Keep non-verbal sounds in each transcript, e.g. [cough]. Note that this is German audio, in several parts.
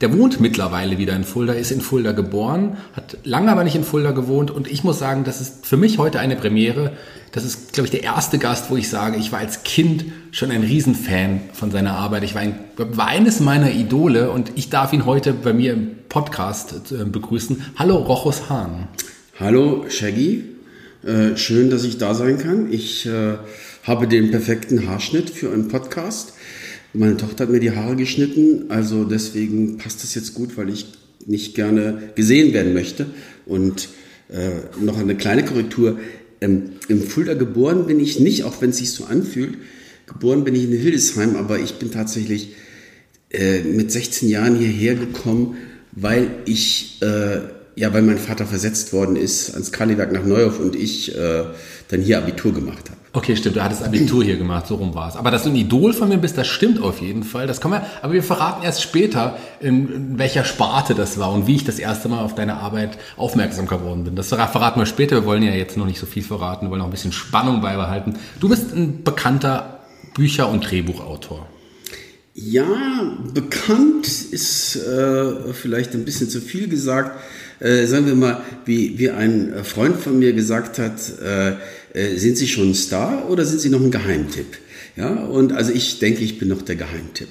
der wohnt mittlerweile wieder in Fulda, ist in Fulda geboren, hat lange aber nicht in Fulda gewohnt und ich muss sagen, das ist für mich heute eine Premiere. Das ist, glaube ich, der erste Gast, wo ich sage, ich war als Kind schon ein Riesenfan von seiner Arbeit. Ich war, ein, war eines meiner Idole und ich darf ihn heute bei mir im Podcast äh, begrüßen. Hallo, Rochus Hahn. Hallo, Shaggy. Äh, schön, dass ich da sein kann. Ich äh, habe den perfekten Haarschnitt für einen Podcast. Meine Tochter hat mir die Haare geschnitten, also deswegen passt das jetzt gut, weil ich nicht gerne gesehen werden möchte. Und äh, noch eine kleine Korrektur. Ähm, Im Fulda geboren bin ich nicht, auch wenn es sich so anfühlt. Geboren bin ich in Hildesheim, aber ich bin tatsächlich äh, mit 16 Jahren hierher gekommen, weil ich, äh, ja, weil mein Vater versetzt worden ist ans Kaliwerk nach Neuhof und ich äh, dann hier Abitur gemacht habe. Okay, stimmt, du hattest Abitur hier gemacht, so rum war es. Aber dass du ein Idol von mir bist, das stimmt auf jeden Fall. Das kann man, aber wir verraten erst später, in, in welcher Sparte das war und wie ich das erste Mal auf deine Arbeit aufmerksam geworden bin. Das verraten wir später. Wir wollen ja jetzt noch nicht so viel verraten, wir wollen noch ein bisschen Spannung beibehalten. Du bist ein bekannter Bücher- und Drehbuchautor. Ja, bekannt ist äh, vielleicht ein bisschen zu viel gesagt. Äh, sagen wir mal, wie, wie ein Freund von mir gesagt hat, äh, äh, sind Sie schon ein Star oder sind Sie noch ein Geheimtipp? Ja, und also ich denke, ich bin noch der Geheimtipp.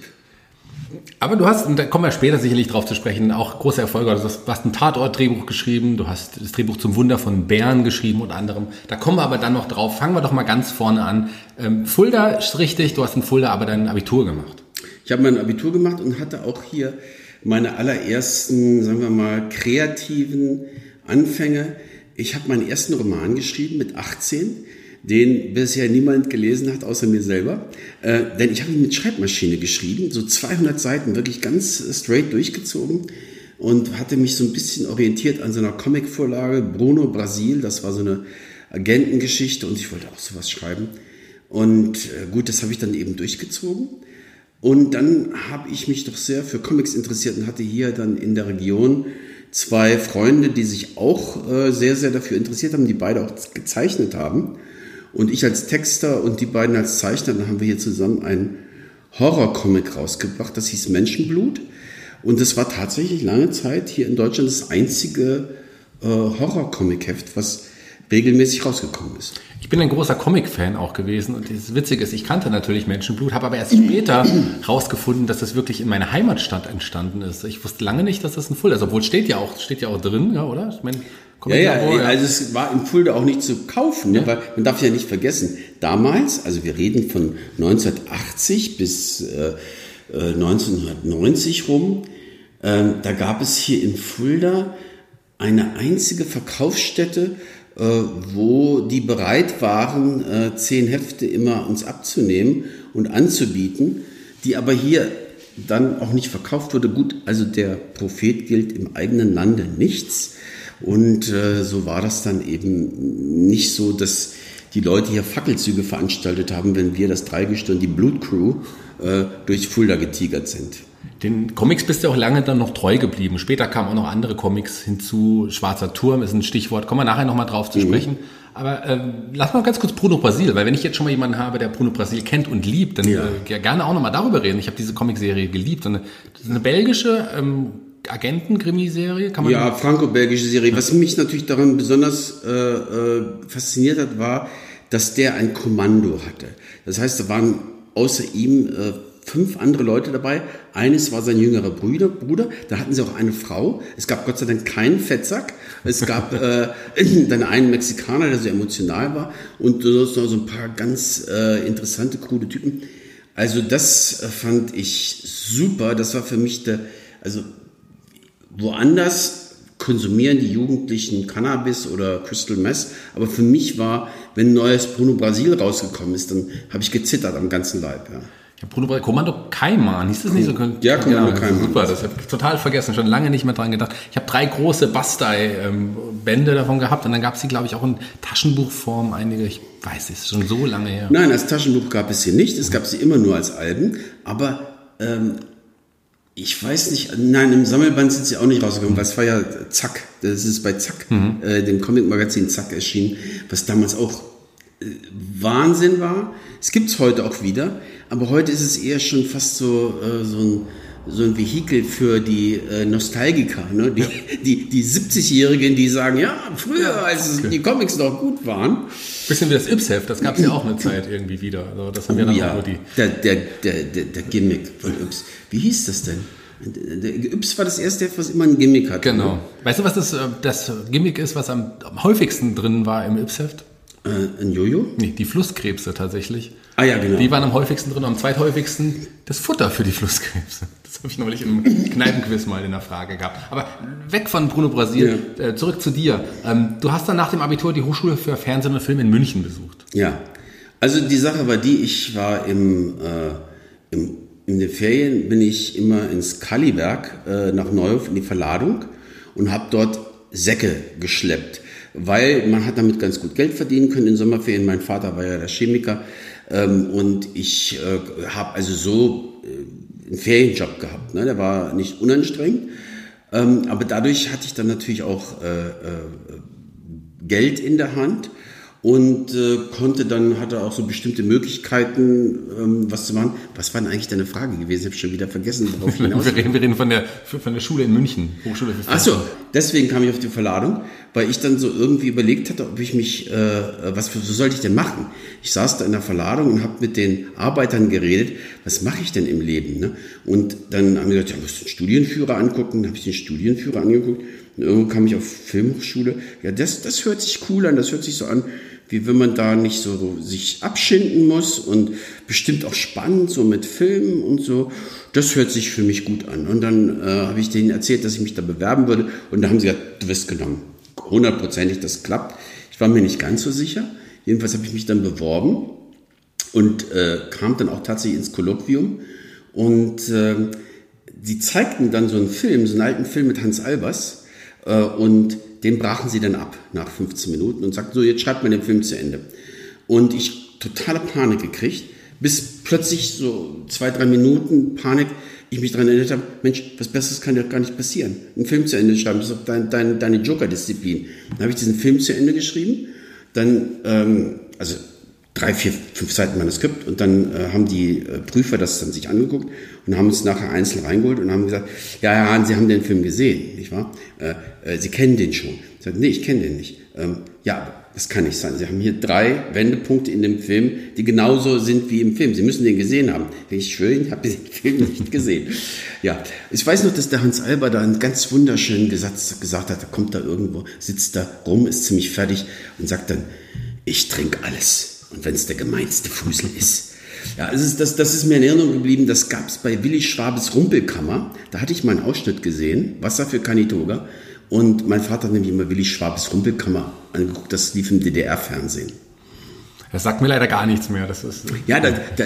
Aber du hast, und da kommen wir später sicherlich drauf zu sprechen, auch große Erfolge. Also du hast ein Tatort-Drehbuch geschrieben, du hast das Drehbuch zum Wunder von Bären geschrieben unter anderem. Da kommen wir aber dann noch drauf. Fangen wir doch mal ganz vorne an. Ähm, Fulda ist richtig, du hast in Fulda aber dein Abitur gemacht. Ich habe mein Abitur gemacht und hatte auch hier meine allerersten, sagen wir mal, kreativen Anfänge. Ich habe meinen ersten Roman geschrieben mit 18, den bisher niemand gelesen hat, außer mir selber. Äh, denn ich habe ihn mit Schreibmaschine geschrieben, so 200 Seiten, wirklich ganz straight durchgezogen und hatte mich so ein bisschen orientiert an so einer Comicvorlage, Bruno Brasil, das war so eine Agentengeschichte und ich wollte auch sowas schreiben. Und äh, gut, das habe ich dann eben durchgezogen. Und dann habe ich mich doch sehr für Comics interessiert und hatte hier dann in der Region zwei Freunde, die sich auch äh, sehr, sehr dafür interessiert haben, die beide auch gezeichnet haben. Und ich als Texter und die beiden als Zeichner, dann haben wir hier zusammen einen Horrorcomic rausgebracht, das hieß Menschenblut. Und das war tatsächlich lange Zeit hier in Deutschland das einzige äh, Horrorcomic-Heft, was regelmäßig rausgekommen ist. Ich bin ein großer Comic-Fan auch gewesen und das Witzige ist, ich kannte natürlich Menschenblut, habe aber erst später [clears throat] rausgefunden, dass das wirklich in meiner Heimatstadt entstanden ist. Ich wusste lange nicht, dass das ein Fulda ist, obwohl steht ja auch, steht ja auch drin, ja, oder? Ich meine, ja, ja, ja, also es war in Fulda auch nicht zu kaufen, ne? weil man darf ja nicht vergessen, damals, also wir reden von 1980 bis äh, 1990 äh, rum, äh, da gab es hier in Fulda eine einzige Verkaufsstätte wo die bereit waren, äh, zehn Hefte immer uns abzunehmen und anzubieten, die aber hier dann auch nicht verkauft wurde. Gut, also der Prophet gilt im eigenen Lande nichts. Und äh, so war das dann eben nicht so, dass die Leute hier Fackelzüge veranstaltet haben, wenn wir das Dreigestirn, die Blutcrew, äh, durch Fulda getigert sind. Den Comics bist du auch lange dann noch treu geblieben. Später kamen auch noch andere Comics hinzu. Schwarzer Turm ist ein Stichwort. Kommen wir nachher nochmal drauf zu mhm. sprechen. Aber äh, lass mal ganz kurz Bruno Brasil, weil wenn ich jetzt schon mal jemanden habe, der Bruno Brasil kennt und liebt, dann ja. äh, gerne auch nochmal darüber reden. Ich habe diese Comicserie geliebt. Eine, das ist eine belgische ähm, Agenten-Krimiserie, kann man Ja, franco-belgische Serie. Was mich natürlich daran besonders äh, äh, fasziniert hat, war, dass der ein Kommando hatte. Das heißt, da waren außer ihm äh, fünf andere Leute dabei. Eines war sein jüngerer Bruder, Bruder. Da hatten sie auch eine Frau. Es gab Gott sei Dank keinen Fettsack. Es gab [laughs] äh, dann einen Mexikaner, der sehr emotional war. Und sonst noch so ein paar ganz äh, interessante, krude Typen. Also das äh, fand ich super. Das war für mich der, also woanders konsumieren die Jugendlichen Cannabis oder Crystal Mess. Aber für mich war, wenn ein neues Bruno Brasil rausgekommen ist, dann habe ich gezittert am ganzen Leib. Ja. Ja, Bruno Kommando Kaiman, hieß das nicht so? Ja, Kommando ja, Kaiman. Super, das habe ich total vergessen, schon lange nicht mehr dran gedacht. Ich habe drei große Bastei-Bände davon gehabt und dann gab es sie, glaube ich, auch in Taschenbuchform, einige, ich weiß es, schon so lange her. Nein, als Taschenbuch gab es sie nicht, es gab sie immer nur als Alben, aber ähm, Ich weiß nicht, nein, im Sammelband sind sie auch nicht rausgekommen, weil es war ja Zack, das ist bei Zack, äh, dem Comic-Magazin Zack erschienen, was damals auch äh, Wahnsinn war. Es gibt's heute auch wieder, aber heute ist es eher schon fast so, äh, so ein so ein Vehikel für die äh, Nostalgiker, ne? die, die, die 70-Jährigen, die sagen, ja, früher, als die Comics noch gut waren. Bisschen wie das Yps-Heft, das gab es ja auch eine Zeit irgendwie wieder. Also das haben wir dann ja, auch nur die. der, der, der, der, der Gimmick von Yps. Wie hieß das denn? Der Yps war das erste Heft, was immer ein Gimmick hatte. Genau. ne? Weißt du, was das, äh, das Gimmick ist, was am, am häufigsten drin war im Yps-Heft? Äh, ein Jojo? Nee, die Flusskrebse tatsächlich. Ah ja, genau. Die waren am häufigsten drin, am zweithäufigsten das Futter für die Flusskrebse. [laughs] Das habe ich neulich im Kneipenquiz mal in der Frage gehabt. Aber weg von Bruno Brasil, äh, zurück zu dir. Ähm, du hast dann nach dem Abitur die Hochschule für Fernsehen und Film in München besucht. Ja, also die Sache war die, ich war im, äh, im in den Ferien bin ich immer ins Kalliberg äh, nach Neuhof in die Verladung und habe dort Säcke geschleppt, weil man hat damit ganz gut Geld verdienen können in Sommerferien. Mein Vater war ja der Chemiker ähm, und ich äh, habe also so äh, einen Ferienjob gehabt. Ne? Der war nicht unanstrengend, ähm, aber dadurch hatte ich dann natürlich auch äh, äh, Geld in der Hand und äh, konnte dann, hatte auch so bestimmte Möglichkeiten, ähm, was zu machen. Was war denn eigentlich deine Frage gewesen? Ich habe schon wieder vergessen, worauf ich [laughs] hinaus Wir reden, wir reden von, der, von der Schule in München, Hochschule für Ach so, deswegen kam ich auf die Verladung, weil ich dann so irgendwie überlegt hatte, ob ich mich, äh, was für, so sollte ich denn machen? Ich saß da in der Verladung und habe mit den Arbeitern geredet, was mache ich denn im Leben? Ne? Und dann haben die gesagt, ja, musst du einen Studienführer angucken. Dann habe ich den Studienführer angeguckt und irgendwann kam ich auf Filmhochschule. Ja, das, das hört sich cool an, das hört sich so an, wie wenn man da nicht so sich abschinden muss und bestimmt auch spannend, so mit Filmen und so. Das hört sich für mich gut an. Und dann äh, habe ich denen erzählt, dass ich mich da bewerben würde. Und da haben sie gesagt, du wirst genommen. Hundertprozentig, das klappt. Ich war mir nicht ganz so sicher. Jedenfalls habe ich mich dann beworben und äh, kam dann auch tatsächlich ins Kolloquium. Und äh, sie zeigten dann so einen Film, so einen alten Film mit Hans Albers. Äh, und den brachen sie dann ab nach 15 Minuten und sagten so, jetzt schreibt man den Film zu Ende. Und ich totale Panik gekriegt, bis plötzlich so zwei, drei Minuten Panik, ich mich daran erinnert habe, Mensch, was Besseres kann doch gar nicht passieren. Einen Film zu Ende schreiben, das ist doch dein, dein, deine Joker-Disziplin. Dann habe ich diesen Film zu Ende geschrieben, dann, ähm, also drei, vier, fünf Seiten Manuskript und dann äh, haben die äh, Prüfer das dann sich angeguckt und haben uns nachher einzeln reingeholt und haben gesagt, ja, Herr Hahn, Sie haben den Film gesehen, nicht wahr? Äh, äh, Sie kennen den schon. Ich sagte, nee, ich kenne den nicht. Ähm, ja, das kann nicht sein. Sie haben hier drei Wendepunkte in dem Film, die genauso sind wie im Film. Sie müssen den gesehen haben. Ich schwöre, ich habe den [laughs] Film nicht gesehen. Ja, ich weiß noch, dass der Hans Alber da einen ganz wunderschönen Satz gesagt hat. Er kommt da irgendwo, sitzt da rum, ist ziemlich fertig und sagt dann, ich trinke alles. Und wenn es der gemeinste Fusel ist. Ja, das ist, das, das ist mir in Erinnerung geblieben. Das gab es bei Willi Schwabes Rumpelkammer. Da hatte ich mal einen Ausschnitt gesehen. Wasser für Kanitoga. Und mein Vater hat nämlich immer Willi Schwabes Rumpelkammer angeguckt. Das lief im DDR-Fernsehen. Das sagt mir leider gar nichts mehr. Das, ist, Ja, da, da,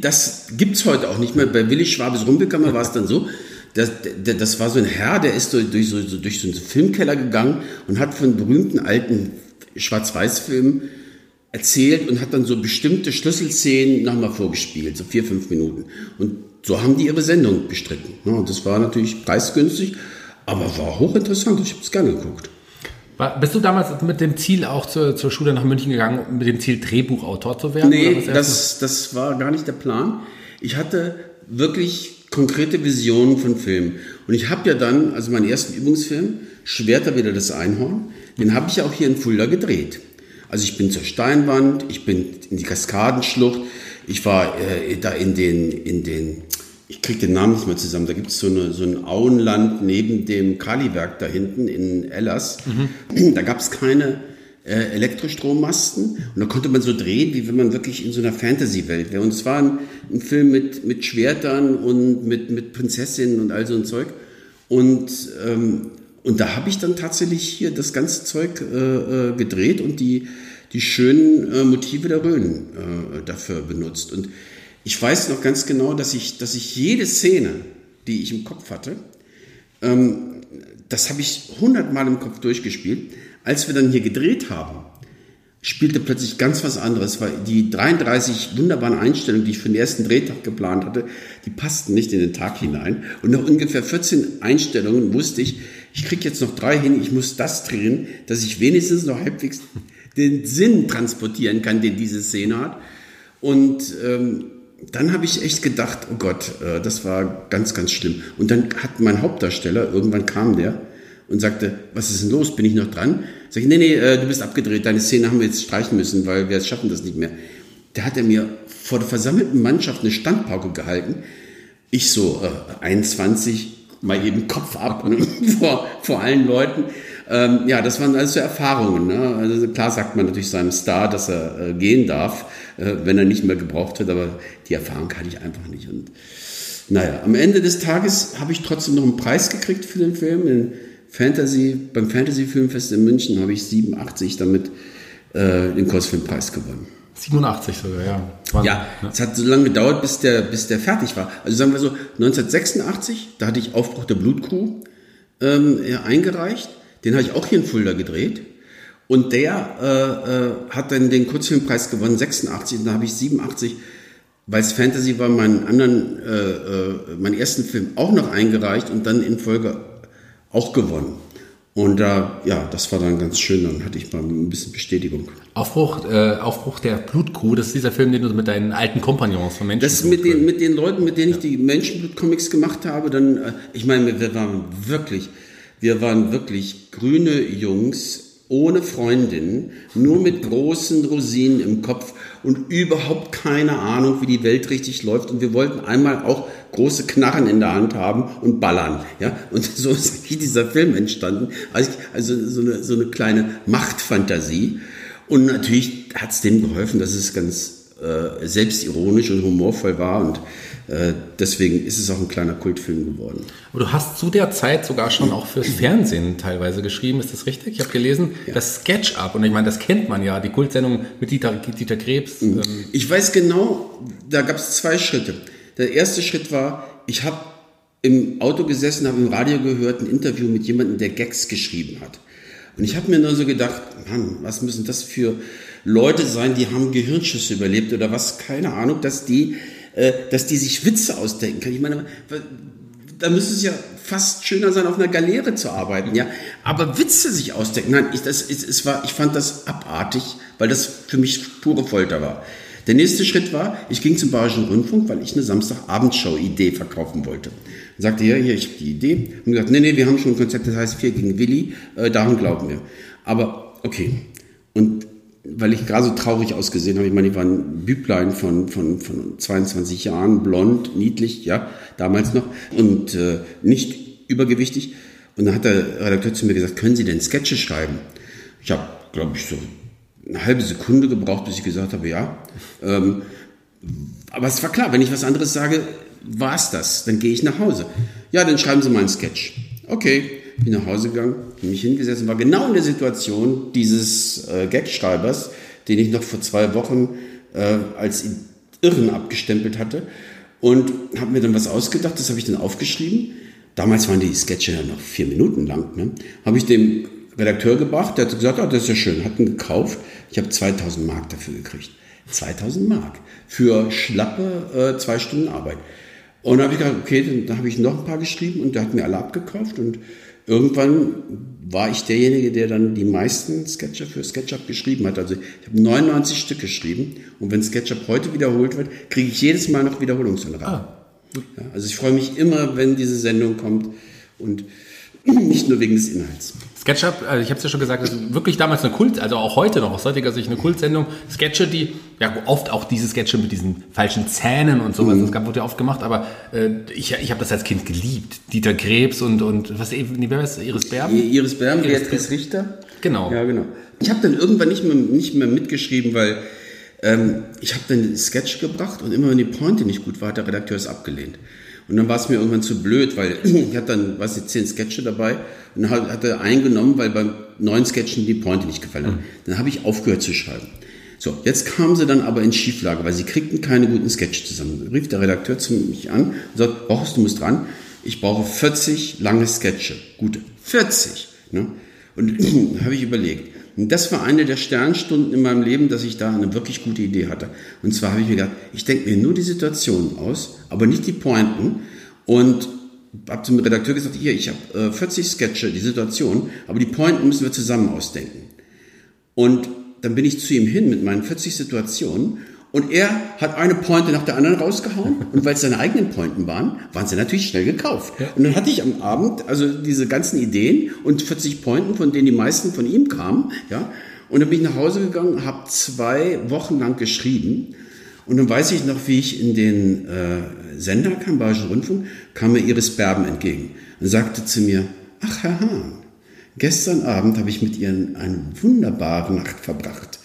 das gibt's heute auch nicht mehr. Bei Willi Schwabes Rumpelkammer war es dann so, das, das, war so ein Herr, der ist durch, so, so durch so einen Filmkeller gegangen und hat von berühmten alten Schwarz-Weiß-Filmen erzählt und hat dann so bestimmte Schlüsselszenen nochmal vorgespielt, so vier, fünf Minuten. Und so haben die ihre Sendung bestritten. Und das war natürlich preisgünstig, aber war hochinteressant. Ich habe es gerne geguckt. Bist du damals mit dem Ziel auch zur, zur Schule nach München gegangen, mit dem Ziel Drehbuchautor zu werden? Nee, das, das war gar nicht der Plan. Ich hatte wirklich konkrete Visionen von Filmen. Und ich habe ja dann, also meinen ersten Übungsfilm, Schwerter wieder das Einhorn, den habe ich ja auch hier in Fulda gedreht. Also ich bin zur Steinwand, ich bin in die Kaskadenschlucht, ich war äh, da in den, in den, ich kriege den Namen nicht mehr zusammen, da gibt es so, eine, so ein Auenland neben dem Kaliwerk da hinten in Ellers. Da gab es keine äh, Elektrostrommasten und da konnte man so drehen, wie wenn man wirklich in so einer Fantasy-Welt wäre. Und es war ein, ein Film mit, mit Schwertern und mit, mit Prinzessinnen und all so ein Zeug. Und, ähm, und da habe ich dann tatsächlich hier das ganze Zeug äh, äh, gedreht und die, die schönen äh, Motive der Rhön äh, dafür benutzt. Und ich weiß noch ganz genau, dass ich, dass ich jede Szene, die ich im Kopf hatte, das habe ich hundertmal im Kopf durchgespielt. Als wir dann hier gedreht haben, spielte plötzlich ganz was anderes, weil die 33 wunderbaren Einstellungen, die ich für den ersten Drehtag geplant hatte, die passten nicht in den Tag hinein. Und nach ungefähr 14 Einstellungen wusste ich, ich kriege jetzt noch drei hin, ich muss das drehen, dass ich wenigstens noch halbwegs den Sinn transportieren kann, den diese Szene hat. Und ähm, dann habe ich echt gedacht, oh Gott, äh, das war ganz, ganz schlimm. Und dann hat mein Hauptdarsteller, irgendwann kam der und sagte, was ist denn los, bin ich noch dran? Sag ich, nee, nee, äh, du bist abgedreht, deine Szene haben wir jetzt streichen müssen, weil wir schaffen das nicht mehr. Da hat er mir vor der versammelten Mannschaft eine Standpauke gehalten. Ich so, äh, 21, mal eben Kopf ab ne? [laughs] vor, vor allen Leuten. Ähm, ja, das waren also Erfahrungen. Ne? Also klar sagt man natürlich seinem Star, dass er äh, gehen darf, äh, wenn er nicht mehr gebraucht wird, aber die Erfahrung kann ich einfach nicht. Und naja, am Ende des Tages habe ich trotzdem noch einen Preis gekriegt für den Film. Den Fantasy, beim Fantasy Filmfest in München habe ich 87 damit äh, den Kurzfilmpreis gewonnen. 87 sogar, ja. Wahnsinn, ja, ne? es hat so lange gedauert, bis der, bis der fertig war. Also sagen wir so, 1986, da hatte ich Aufbruch der Blutkuh ähm, eingereicht. Den habe ich auch hier in Fulda gedreht. Und der äh, äh, hat dann den Kurzfilmpreis gewonnen, 86. Und da habe ich 87, weil es Fantasy war, meinen anderen, äh, äh, meinen ersten Film auch noch eingereicht und dann in Folge auch gewonnen. Und da, ja, das war dann ganz schön, dann hatte ich mal ein bisschen Bestätigung. Aufbruch, äh, Aufbruch der Blutkuh, das ist dieser Film, den du mit deinen alten Kompagnons von Menschen. Das mit den, mit den Leuten, mit denen ja. ich die Menschenblut-Comics gemacht habe, dann, äh, ich meine, wir waren wirklich, wir waren wirklich grüne Jungs, ohne Freundin, nur mit großen Rosinen im Kopf und überhaupt keine Ahnung, wie die Welt richtig läuft. Und wir wollten einmal auch große Knarren in der Hand haben und ballern. Ja? Und [laughs] so ist dieser Film entstanden. Also, also so, eine, so eine kleine Machtfantasie. Und natürlich hat es dem geholfen, dass es ganz äh, selbstironisch und humorvoll war und äh, deswegen ist es auch ein kleiner Kultfilm geworden. Aber du hast zu der Zeit sogar schon auch fürs [clears throat] Fernsehen teilweise geschrieben, ist das richtig? Ich habe gelesen, ja. das Sketch-Up, und ich meine, das kennt man ja, die Kultsendung mit Dieter, Dieter Krebs. Mhm. Ähm. Ich weiß genau, da gab es zwei Schritte. Der erste Schritt war, ich habe im Auto gesessen, habe im Radio gehört, ein Interview mit jemandem, der Gags geschrieben hat. Und ich habe mir nur so gedacht, Mann, was müssen das für Leute sein, die haben Gehirnschüsse überlebt oder was, keine Ahnung, dass die äh, dass die sich Witze ausdenken können. Ich meine, da müsste es ja fast schöner sein, auf einer Galeere zu arbeiten, ja. Aber Witze sich ausdenken, nein, ich, das, es, es war, ich fand das abartig, weil das für mich pure Folter war. Der nächste Schritt war, ich ging zum Bayerischen Rundfunk, weil ich eine Samstagabendshow-Idee verkaufen wollte. Und sagte, ja, hier, ich habe die Idee. Und gesagt, nee, nee, wir haben schon ein Konzept, das heißt Vier gegen Willi, äh, daran glauben wir. Aber, okay. Und weil ich gerade so traurig ausgesehen habe. Ich meine, ich war ein Büblein von, von, von 22 Jahren, blond, niedlich, ja, damals noch, und äh, nicht übergewichtig. Und dann hat der Redakteur zu mir gesagt, können Sie denn Sketche schreiben? Ich habe, glaube ich, so eine halbe Sekunde gebraucht, bis ich gesagt habe, ja. Ähm, aber es war klar, wenn ich was anderes sage, war es das. Dann gehe ich nach Hause. Ja, dann schreiben Sie mal einen Sketch. Okay, bin nach Hause gegangen, mich hingesetzt, war genau in der Situation dieses äh, Gagschreibers, den ich noch vor zwei Wochen äh, als Irren abgestempelt hatte und habe mir dann was ausgedacht, das habe ich dann aufgeschrieben. Damals waren die Sketche ja noch vier Minuten lang. Ne? Habe ich dem Redakteur gebracht, der hat gesagt, oh, das ist ja schön, hat ihn gekauft. Ich habe 2000 Mark dafür gekriegt. 2000 Mark für schlappe äh, zwei Stunden Arbeit. Und dann habe ich gedacht, okay, dann, dann habe ich noch ein paar geschrieben und der hat mir alle abgekauft und irgendwann war ich derjenige, der dann die meisten Sketcher für SketchUp geschrieben hat. Also ich habe 99 Stück geschrieben und wenn SketchUp heute wiederholt wird, kriege ich jedes Mal noch Wiederholungshonorar. Ah. Ja, also ich freue mich immer, wenn diese Sendung kommt und [clears throat] nicht nur wegen des Inhalts. SketchUp, also ich habe es ja schon gesagt, ist wirklich damals eine Kult, also auch heute noch aus heutiger Sicht eine Kultsendung. Sketche, die ja oft auch diese Sketche mit diesen falschen Zähnen und sowas, mhm. das wurde ja oft gemacht, aber äh, ich, ich habe das als Kind geliebt. Dieter Krebs und und was nee, wer ist Iris Berben? Iris Berben, Beatrice Richter. Genau. Ja, genau. Ich habe dann irgendwann nicht mehr nicht mehr mitgeschrieben, weil ähm, ich habe dann Sketch gebracht und immer wenn die Pointe nicht gut war, hat der Redakteur es abgelehnt. Und dann war es mir irgendwann zu blöd, weil [clears throat] ich hatte dann, was ich, zehn Sketche dabei und dann hat er eingenommen, weil beim neuen Sketchen die Pointe nicht gefallen hat. Mhm. Dann habe ich aufgehört zu schreiben. So, jetzt kamen sie dann aber in Schieflage, weil sie kriegten keine guten Sketche zusammen. Dann rief der Redakteur zu mich an und sagt, brauchst du musst dran, ich brauche 40 lange Sketche. Gute, 40. Ne? Und [clears throat] habe ich überlegt, Und das war eine der Sternstunden in meinem Leben, dass ich da eine wirklich gute Idee hatte. Und zwar habe ich mir gedacht, ich denke mir nur die Situation aus, aber nicht die Pointen. Und habe zum Redakteur gesagt, hier, ich habe äh, 40 Sketche, die Situation, aber die Pointen müssen wir zusammen ausdenken. Und dann bin ich zu ihm hin mit meinen 40 Situationen und er hat eine Pointe nach der anderen rausgehauen. [laughs] Und weil es seine eigenen Pointen waren, waren sie natürlich schnell gekauft. Ja. Und dann hatte ich am Abend also diese ganzen Ideen und 40 Pointen, von denen die meisten von ihm kamen. Ja. Und dann bin ich nach Hause gegangen, habe zwei Wochen lang geschrieben. Und dann weiß ich noch, wie ich in den äh, Sender kam, Bayerischen Rundfunk, kam mir Iris Berben entgegen und sagte zu mir, ach Herr Hahn, gestern Abend habe ich mit Ihnen eine wunderbare Nacht verbracht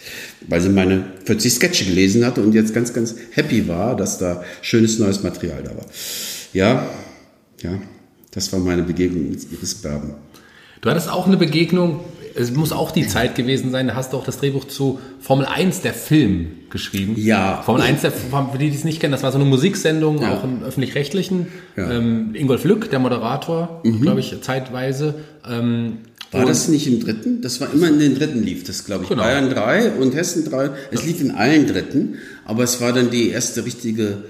weil sie meine 40 Sketche gelesen hatte und jetzt ganz, ganz happy war, dass da schönes neues Material da war. Ja, ja, das war meine Begegnung mit Iris Berben. Du hattest auch eine Begegnung, es muss auch die Zeit gewesen sein, da hast du auch das Drehbuch zu Formel 1, der Film, geschrieben. Ja. Formel 1, der, für die, die es nicht kennen, das war so eine Musiksendung, ja. auch im Öffentlich-Rechtlichen. Ja. Ähm, Ingolf Lück, der Moderator, mhm. glaube ich, zeitweise. Ähm, war das nicht im dritten? Das war immer in den dritten lief das, glaube ich. Genau. Bayern 3 und Hessen 3. Es ja. lief in allen dritten, aber es war dann die erste richtige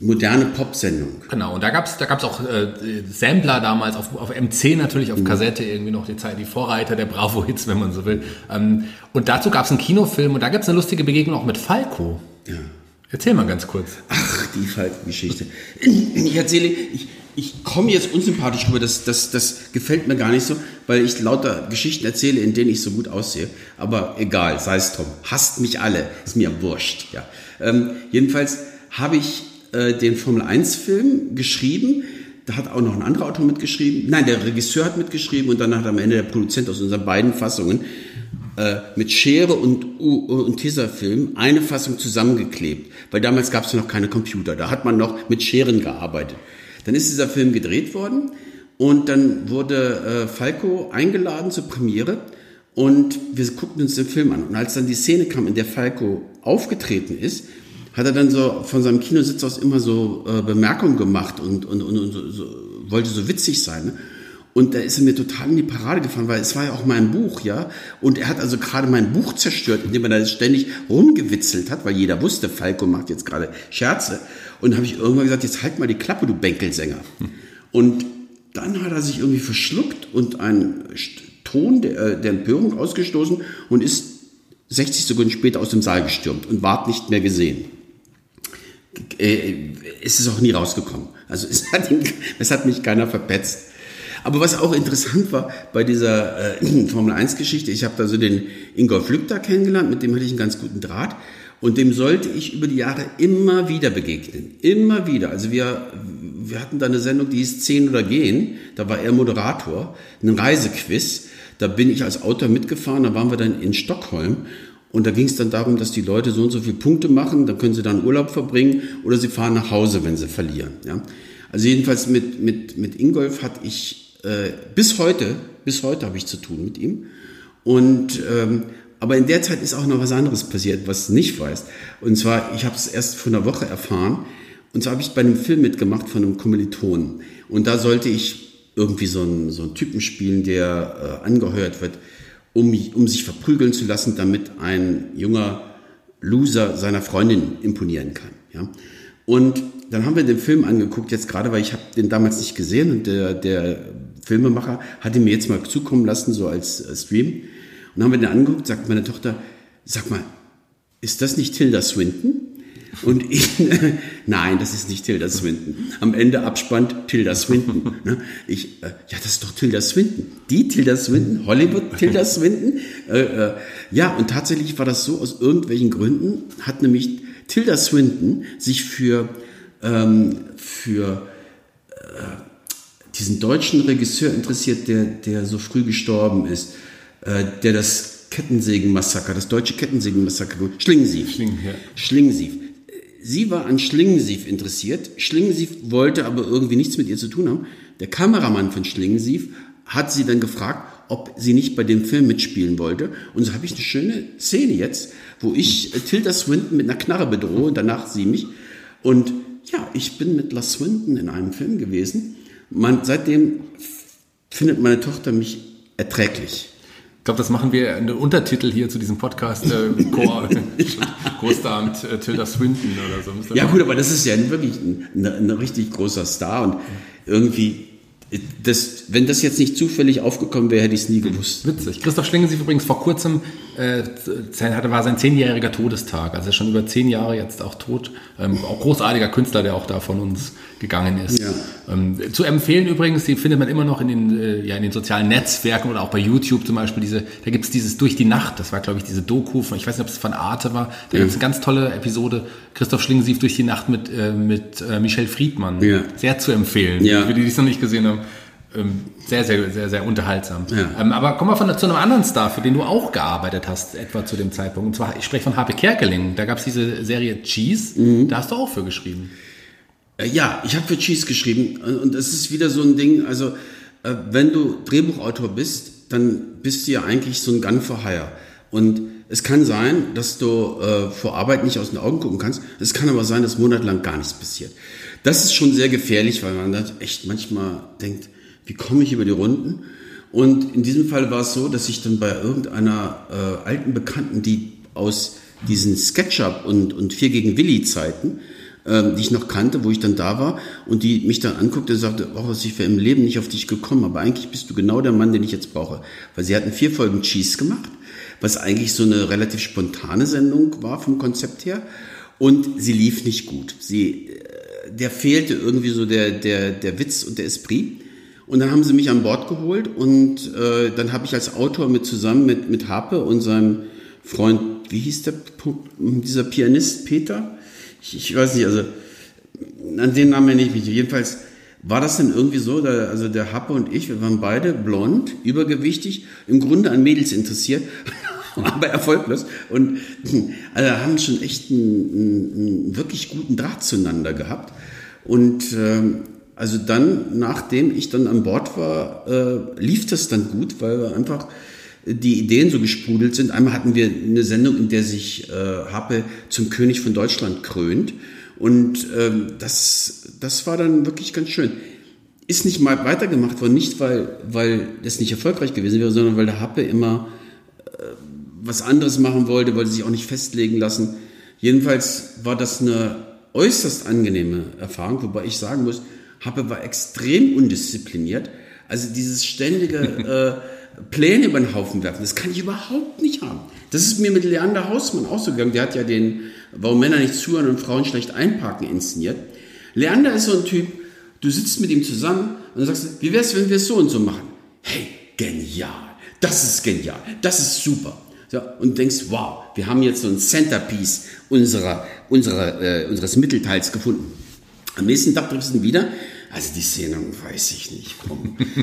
moderne Pop-Sendung. Genau, und da gab's da gab's auch äh, Sampler damals auf, auf MC natürlich, auf mhm. Kassette irgendwie noch die Zeit, die Vorreiter der Bravo-Hits, wenn man so will. Ähm, und dazu gab's einen Kinofilm und da gab's eine lustige Begegnung auch mit Falco. Ja. Erzähl mal ganz kurz. Ach, die Falco-Geschichte. Ich erzähle, ich, ich komme jetzt unsympathisch rüber, das, das, das gefällt mir gar nicht so, weil ich lauter Geschichten erzähle, in denen ich so gut aussehe. Aber egal, sei es drum. Hasst mich alle, ist mir wurscht. Ja. Ähm, jedenfalls habe ich äh, den Formel-1-Film geschrieben. Da hat auch noch ein anderer Autor mitgeschrieben. Nein, der Regisseur hat mitgeschrieben und dann hat am Ende der Produzent aus unseren beiden Fassungen äh, mit Schere und, und Tesafilm eine Fassung zusammengeklebt. Weil damals gab es noch keine Computer. Da hat man noch mit Scheren gearbeitet. Dann ist dieser Film gedreht worden und dann wurde äh, Falco eingeladen zur Premiere und wir guckten uns den Film an. Und als dann die Szene kam, in der Falco aufgetreten ist, hat er dann so von seinem Kinositz aus immer so äh, Bemerkungen gemacht und, und, und, und so, so, wollte so witzig sein. Ne? Und da ist er mir total in die Parade gefahren, weil es war ja auch mein Buch, ja. Und er hat also gerade mein Buch zerstört, indem er da ständig rumgewitzelt hat, weil jeder wusste, Falco macht jetzt gerade Scherze. Und da habe ich irgendwann gesagt, jetzt halt mal die Klappe, du Bänkelsänger. Und dann hat er sich irgendwie verschluckt und einen Ton der, äh, der Empörung ausgestoßen und ist 60 Sekunden später aus dem Saal gestürmt und ward nicht mehr gesehen. Äh, es ist auch nie rausgekommen. Also es hat, ihn, [laughs] es hat mich keiner verpetzt. Aber was auch interessant war bei dieser äh, [clears throat] Formel 1 Geschichte, ich habe da so den Ingolf Lück da kennengelernt, mit dem hatte ich einen ganz guten Draht. Und dem sollte ich über die Jahre immer wieder begegnen. Immer wieder. Also wir, wir hatten da eine Sendung, die hieß 10 oder Gehen. Da war er Moderator. Ein Reisequiz. Da bin ich als Autor mitgefahren. Da waren wir dann in Stockholm. Und da ging es dann darum, dass die Leute so und so viele Punkte machen. Dann können sie dann Urlaub verbringen oder sie fahren nach Hause, wenn sie verlieren. Ja? Also jedenfalls mit, mit, mit Ingolf hatte ich äh, bis heute, bis heute habe ich zu tun mit ihm. Und ähm, aber in der Zeit ist auch noch was anderes passiert, was du nicht weißt. Und zwar, ich habe es erst vor einer Woche erfahren. Und zwar habe ich bei einem Film mitgemacht von einem Kommilitonen. Und da sollte ich irgendwie so einen, so einen Typen spielen, der äh, angeheuert wird, um, um sich verprügeln zu lassen, damit ein junger Loser seiner Freundin imponieren kann. Ja? Und dann haben wir den Film angeguckt, jetzt gerade, weil ich habe den damals nicht gesehen und der, der Filmemacher hat ihn mir jetzt mal zukommen lassen, so als äh, Stream. Und dann haben wir den angeguckt, sagt meine Tochter, sag mal, ist das nicht Tilda Swinton? Und ich, [laughs] nein, das ist nicht Tilda Swinton. Am Ende abspannt Tilda Swinton. Ne? Ich, äh, ja, das ist doch Tilda Swinton. Die Tilda Swinton, Hollywood Tilda Swinton. Äh, äh, ja, und tatsächlich war das so, aus irgendwelchen Gründen hat nämlich Tilda Swinton sich für, ähm, für äh, diesen deutschen Regisseur interessiert, der, der so früh gestorben ist. Äh, der das Kettensägenmassaker, das deutsche Kettensägenmassaker, Schlingensief. Schling, ja. Schlingensief. Sie war an Schlingensief interessiert. Schlingensief wollte aber irgendwie nichts mit ihr zu tun haben. Der Kameramann von Schlingensief hat sie dann gefragt, ob sie nicht bei dem Film mitspielen wollte. Und so habe ich eine schöne Szene jetzt, wo ich äh, Tilda Swinton mit einer Knarre bedrohe danach sie mich. Und ja, ich bin mit La Swinton in einem Film gewesen. Man, seitdem findet meine Tochter mich erträglich. Ich glaube, das machen wir einen Untertitel hier zu diesem Podcast. Äh, Chor, [laughs] Großdamt äh, Tilda Swinton oder so. Ja gut, aber das ist ja wirklich ein, ein, ein richtig großer Star und irgendwie das, wenn das jetzt nicht zufällig aufgekommen wäre, hätte ich es nie gewusst. Witzig. Christoph Schlingensief übrigens vor kurzem, äh, war sein zehnjähriger Todestag. Also er ist schon über zehn Jahre jetzt auch tot. Ähm, auch großartiger Künstler, der auch da von uns gegangen ist. Ja. Ähm, zu empfehlen übrigens, die findet man immer noch in den, äh, ja, in den sozialen Netzwerken oder auch bei YouTube zum Beispiel. Diese, da gibt es dieses Durch die Nacht, das war glaube ich diese Doku von, ich weiß nicht, ob es von Arte war. Da ja. gibt es eine ganz tolle Episode, Christoph Schlingensief durch die Nacht mit, äh, mit äh, Michel Friedmann. Ja. Sehr zu empfehlen, ja. für die, die es noch nicht gesehen haben. Ähm, sehr, sehr, sehr, sehr unterhaltsam. Ja. Ähm, aber kommen wir von, zu einem anderen Star, für den du auch gearbeitet hast, etwa zu dem Zeitpunkt. Und zwar, ich spreche von Harpe Kerkeling. Da gab es diese Serie Cheese. Mhm. Da hast du auch für geschrieben. Äh, ja, ich habe für Cheese geschrieben. Und es ist wieder so ein Ding, also äh, wenn du Drehbuchautor bist, dann bist du ja eigentlich so ein Gun for Hire. Und es kann sein, dass du äh, vor Arbeit nicht aus den Augen gucken kannst. Es kann aber sein, dass monatelang gar nichts passiert. Das ist schon sehr gefährlich, weil man da echt manchmal denkt, wie komme ich über die Runden? Und in diesem Fall war es so, dass ich dann bei irgendeiner äh, alten Bekannten, die aus diesen SketchUp und, und Vier gegen Willi Zeiten, äh, die ich noch kannte, wo ich dann da war und die mich dann anguckte und sagte, oh, ich wäre im Leben nicht auf dich gekommen, aber eigentlich bist du genau der Mann, den ich jetzt brauche. Weil sie hatten vier Folgen Cheese gemacht, was eigentlich so eine relativ spontane Sendung war vom Konzept her und sie lief nicht gut. Sie, äh, der fehlte irgendwie so der, der, der Witz und der Esprit. Und dann haben sie mich an Bord geholt und äh, dann habe ich als Autor mit zusammen mit, mit Harpe und seinem Freund, wie hieß der, dieser Pianist, Peter? Ich, ich weiß nicht, also an den Namen erinnere ich mich. Jedenfalls war das denn irgendwie so, da, also der Happe und ich, wir waren beide blond, übergewichtig, im Grunde an Mädels interessiert, [laughs] aber erfolglos. Und also haben schon echt einen, einen, wirklich guten Draht zueinander gehabt. Und ähm, also dann, nachdem ich dann an Bord war, äh, lief das dann gut, weil einfach die Ideen so gesprudelt sind. Einmal hatten wir eine Sendung, in der sich äh, Happe zum König von Deutschland krönt. Und ähm, das, das war dann wirklich ganz schön. Ist nicht mal weitergemacht worden, nicht weil, weil das nicht erfolgreich gewesen wäre, sondern weil der Happe immer äh, was anderes machen wollte, wollte sich auch nicht festlegen lassen. Jedenfalls war das eine äußerst angenehme Erfahrung, wobei ich sagen muss, Happe war extrem undiszipliniert. Also dieses ständige [laughs] äh, Pläne über den Haufen werfen, das kann ich überhaupt nicht haben. Das ist mir mit Leander Hausmann auch so gegangen. Der hat ja den Warum Männer nicht zuhören und Frauen schlecht einparken inszeniert. Leander ist so ein Typ, du sitzt mit ihm zusammen und sagst wie wär's, wenn wir es so und so machen? Hey, genial. Das ist genial. Das ist super. So, und denkst, wow, wir haben jetzt so ein Centerpiece unserer, unserer, äh, unseres Mittelteils gefunden. Am nächsten Tag triffst du ihn wieder also die Szene weiß ich nicht.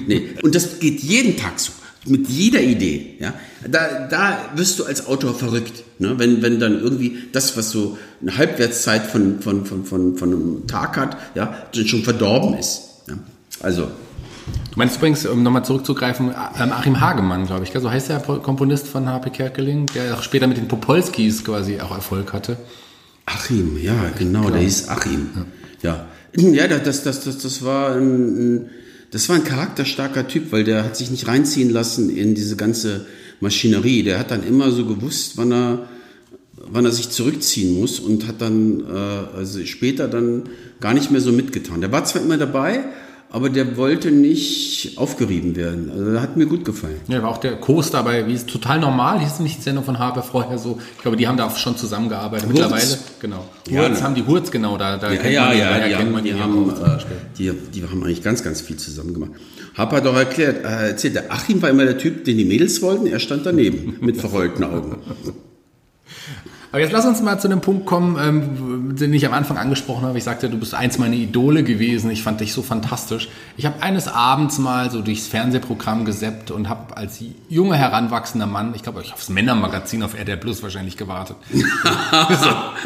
nee. Und das geht jeden Tag so. Mit jeder Idee. Ja? Da, da wirst du als Autor verrückt. Ne? Wenn, wenn dann irgendwie das, was so eine Halbwertszeit von, von, von, von, von einem Tag hat, ja, schon verdorben ist. Ja? Also. Du meinst übrigens, um nochmal zurückzugreifen, ähm, Achim Hagemann, glaube ich, so heißt der Komponist von H.P. Kerkeling, der auch später mit den Popolskis quasi auch Erfolg hatte. Achim, ja, genau, der hieß Achim. Ja. Ja. Ja, das, das, das, das war ein, das war ein charakterstarker Typ, weil der hat sich nicht reinziehen lassen in diese ganze Maschinerie. Der hat dann immer so gewusst, wann er, wann er sich zurückziehen muss und hat dann äh, also später dann gar nicht mehr so mitgetan. Der war zwar immer dabei, aber der wollte nicht aufgerieben werden. Also hat mir gut gefallen. Ja, war auch der Kurs dabei, wie ist total normal, hieß nicht die Sendung von Haber vorher so. Ich glaube, die haben da auch schon zusammengearbeitet. Hurz. Mittlerweile, genau. Ja, Hurz ne. haben die Hurz, genau, da, da ja, ja, man ja, die, kennt man die, haben, äh, die, die haben eigentlich ganz, ganz viel zusammen gemacht. Haber hat doch erklärt, äh, erzählt, der Achim war immer der Typ, den die Mädels wollten, er stand daneben mit verrollten Augen. Aber jetzt lass uns mal zu dem Punkt kommen, ähm, den ich am Anfang angesprochen habe. Ich sagte, du bist eins meiner Idole gewesen. Ich fand dich so fantastisch. Ich habe eines Abends mal so durchs Fernsehprogramm geseppt und habe als junger heranwachsender Mann, ich glaube, ich aufs Männermagazin auf RTL Plus wahrscheinlich gewartet. [laughs] Ach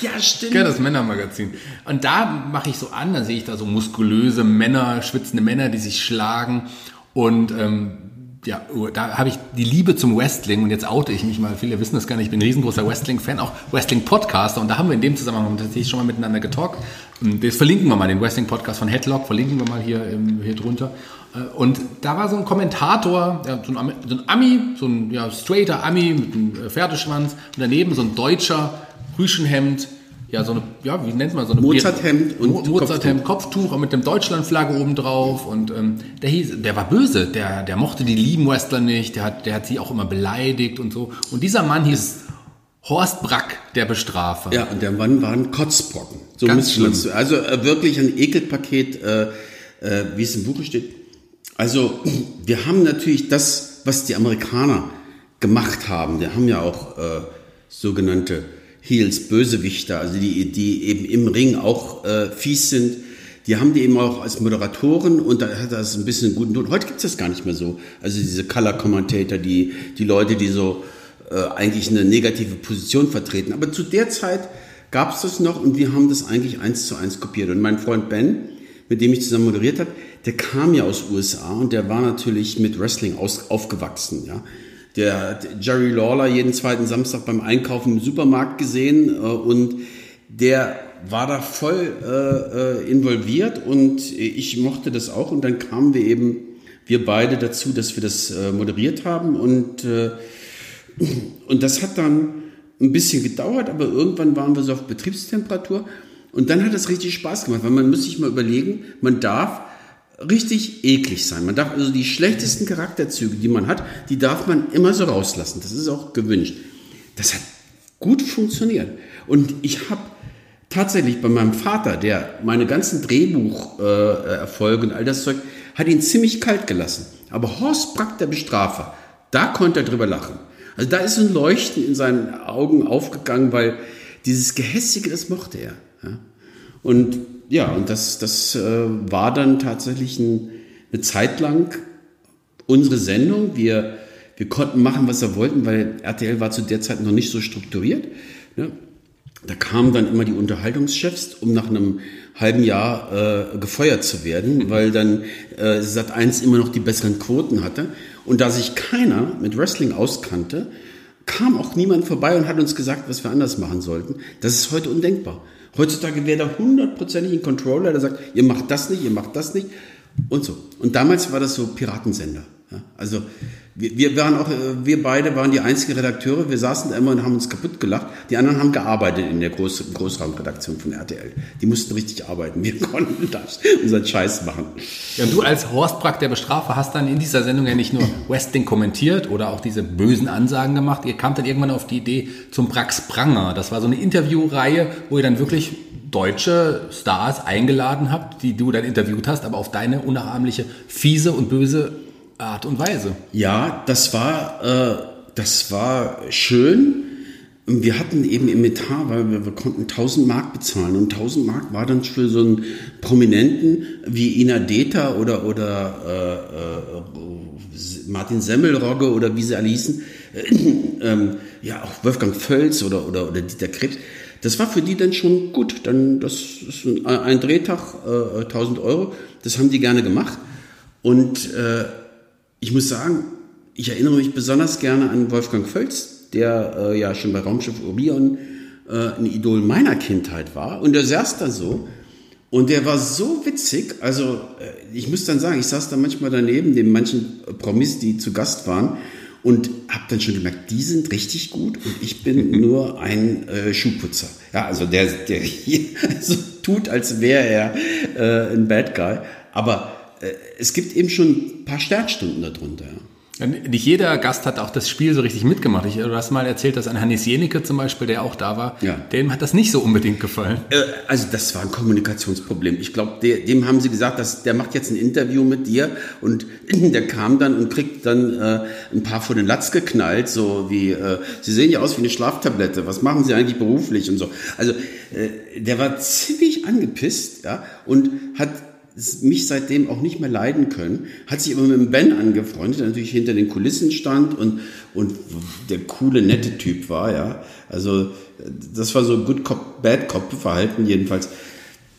ja, stimmt. Ja, das Männermagazin. Und da mache ich so an, da sehe ich da so muskulöse Männer, schwitzende Männer, die sich schlagen. Und ähm, ja, da habe ich die Liebe zum Wrestling und jetzt oute ich mich mal, viele wissen das gar nicht, ich bin ein riesengroßer Wrestling-Fan, auch Wrestling-Podcaster und da haben wir in dem Zusammenhang tatsächlich schon mal miteinander getalkt. Das verlinken wir mal, den Wrestling-Podcast von Headlock, verlinken wir mal hier, hier drunter. Äh, und da war so ein Kommentator, ja, so, ein, so, ein, Ami, so ein ja, straighter Ami mit einem äh, Pferdeschwanz und daneben so ein deutscher Rüschenhemd, ja, so eine, ja, wie nennt man so eine Mozarthemd und Mozarthemd, Kopftuch. Kopftuch und mit dem Deutschlandflagge oben drauf und ähm, der hieß, der war böse, der, der mochte die lieben Wrestler nicht, der hat, der hat sie auch immer beleidigt und so. Und dieser Mann hieß Horst Brack, der Bestrafer. Ja, und der Mann war ein Kotzbrocken. So Ganz schlimm. Also äh, wirklich ein Ekelpaket, äh, äh, wie es im Buche steht. Also [clears throat] wir haben natürlich das, was die Amerikaner gemacht haben. Die haben ja auch äh, sogenannte Heels, Bösewichter, also die, die eben im Ring auch äh, fies sind. Die haben die eben auch als Moderatoren und da hat das ein bisschen guten Ton. Heute gibt es das gar nicht mehr so. Also diese Color Commentator, die, die Leute, die so äh, eigentlich eine negative Position vertreten. Aber zu der Zeit gab es das noch und wir haben das eigentlich eins zu eins kopiert. Und mein Freund Ben, mit dem ich zusammen moderiert habe, der kam ja aus USA und der war natürlich mit Wrestling aus, aufgewachsen. Ja. Der, Jerry Lawler jeden zweiten Samstag beim Einkaufen im Supermarkt gesehen äh, und der war da voll äh, äh, involviert und ich mochte das auch. Und dann kamen wir eben wir beide dazu, dass wir das äh, moderiert haben. Und äh, und das hat dann ein bisschen gedauert, aber irgendwann waren wir so auf Betriebstemperatur. Und dann hat es richtig Spaß gemacht, weil man muss sich mal überlegen, man darf richtig eklig sein. Man darf also die schlechtesten Charakterzüge, die man hat, die darf man immer so rauslassen. Das ist auch gewünscht. Das hat gut funktioniert. Und ich habe tatsächlich bei meinem Vater, der meine ganzen Drehbucherfolge äh, und all das Zeug, hat ihn ziemlich kalt gelassen. Aber Horst Brack, der Bestrafer, da konnte er drüber lachen. Also da ist ein Leuchten in seinen Augen aufgegangen, weil dieses Gehässige, das mochte er. Und ja, und das, das äh, war dann tatsächlich ein, eine Zeit lang unsere Sendung. Wir, wir konnten machen, was wir wollten, weil RTL war zu der Zeit noch nicht so strukturiert. Ne? Da kamen dann immer die Unterhaltungschefs, um nach einem halben Jahr äh, gefeuert zu werden, weil dann äh, Sat 1 immer noch die besseren Quoten hatte. Und da sich keiner mit Wrestling auskannte, kam auch niemand vorbei und hat uns gesagt, was wir anders machen sollten. Das ist heute undenkbar. Heutzutage wäre da hundertprozentig ein Controller, der sagt, ihr macht das nicht, ihr macht das nicht und so. Und damals war das so Piratensender. Also wir, wir waren auch, äh, wir beide waren die einzigen Redakteure. Wir saßen da immer und haben uns kaputt gelacht. Die anderen haben gearbeitet in der Groß, Großraumredaktion von RTL. Die mussten richtig arbeiten. Wir [laughs] konnten das, unseren Scheiß machen. Ja, und du als Horst Brack, der Bestrafer, hast dann in dieser Sendung ja nicht nur [laughs] Wrestling kommentiert oder auch diese bösen Ansagen gemacht. Ihr kamt dann irgendwann auf die Idee zum Brax Pranger. Das war so eine Interviewreihe, wo ihr dann wirklich deutsche Stars eingeladen habt, die du dann interviewt hast, aber auf deine unnachahmliche, fiese und böse Art und Weise. Ja, das war, äh, das war schön. Wir hatten eben im Etat, weil wir, wir, konnten 1000 Mark bezahlen und 1000 Mark war dann für so einen Prominenten wie Ina Deta oder, oder äh, äh, Martin Semmelrogge oder wie sie alle hießen, ähm, ja auch Wolfgang Völz oder, oder, oder Dieter Krebs, das war für die dann schon gut. Dann, das ist ein, ein Drehtag, äh, 1000 Euro, das haben die gerne gemacht. Und äh, ich muss sagen, ich erinnere mich besonders gerne an Wolfgang Völz, der äh, ja schon bei Raumschiff Orion äh, ein Idol meiner Kindheit war. Und der saß da so und der war so witzig. Also äh, ich muss dann sagen, ich saß da manchmal daneben, den manchen Promis, die zu Gast waren und habe dann schon gemerkt, die sind richtig gut und ich bin [laughs] nur ein äh, Schuhputzer. Ja, also der, der hier [laughs] so tut, als wäre er äh, ein Bad Guy. Aber es gibt eben schon ein paar Sternstunden darunter. Nicht jeder Gast hat auch das Spiel so richtig mitgemacht. Ich, du hast mal erzählt, dass ein Hannes Jenicke zum Beispiel, der auch da war, ja. dem hat das nicht so unbedingt gefallen. Äh, also das war ein Kommunikationsproblem. Ich glaube, dem haben sie gesagt, dass der macht jetzt ein Interview mit dir und [clears throat] der kam dann und kriegt dann äh, ein paar vor den Latz geknallt, so wie, äh, Sie sehen ja aus wie eine Schlaftablette, was machen Sie eigentlich beruflich und so. Also äh, der war ziemlich angepisst ja, und hat mich seitdem auch nicht mehr leiden können, hat sich immer mit dem Ben angefreundet, der natürlich hinter den Kulissen stand und, und der coole, nette Typ war, ja. Also, das war so Good Cop, Bad Cop Verhalten jedenfalls.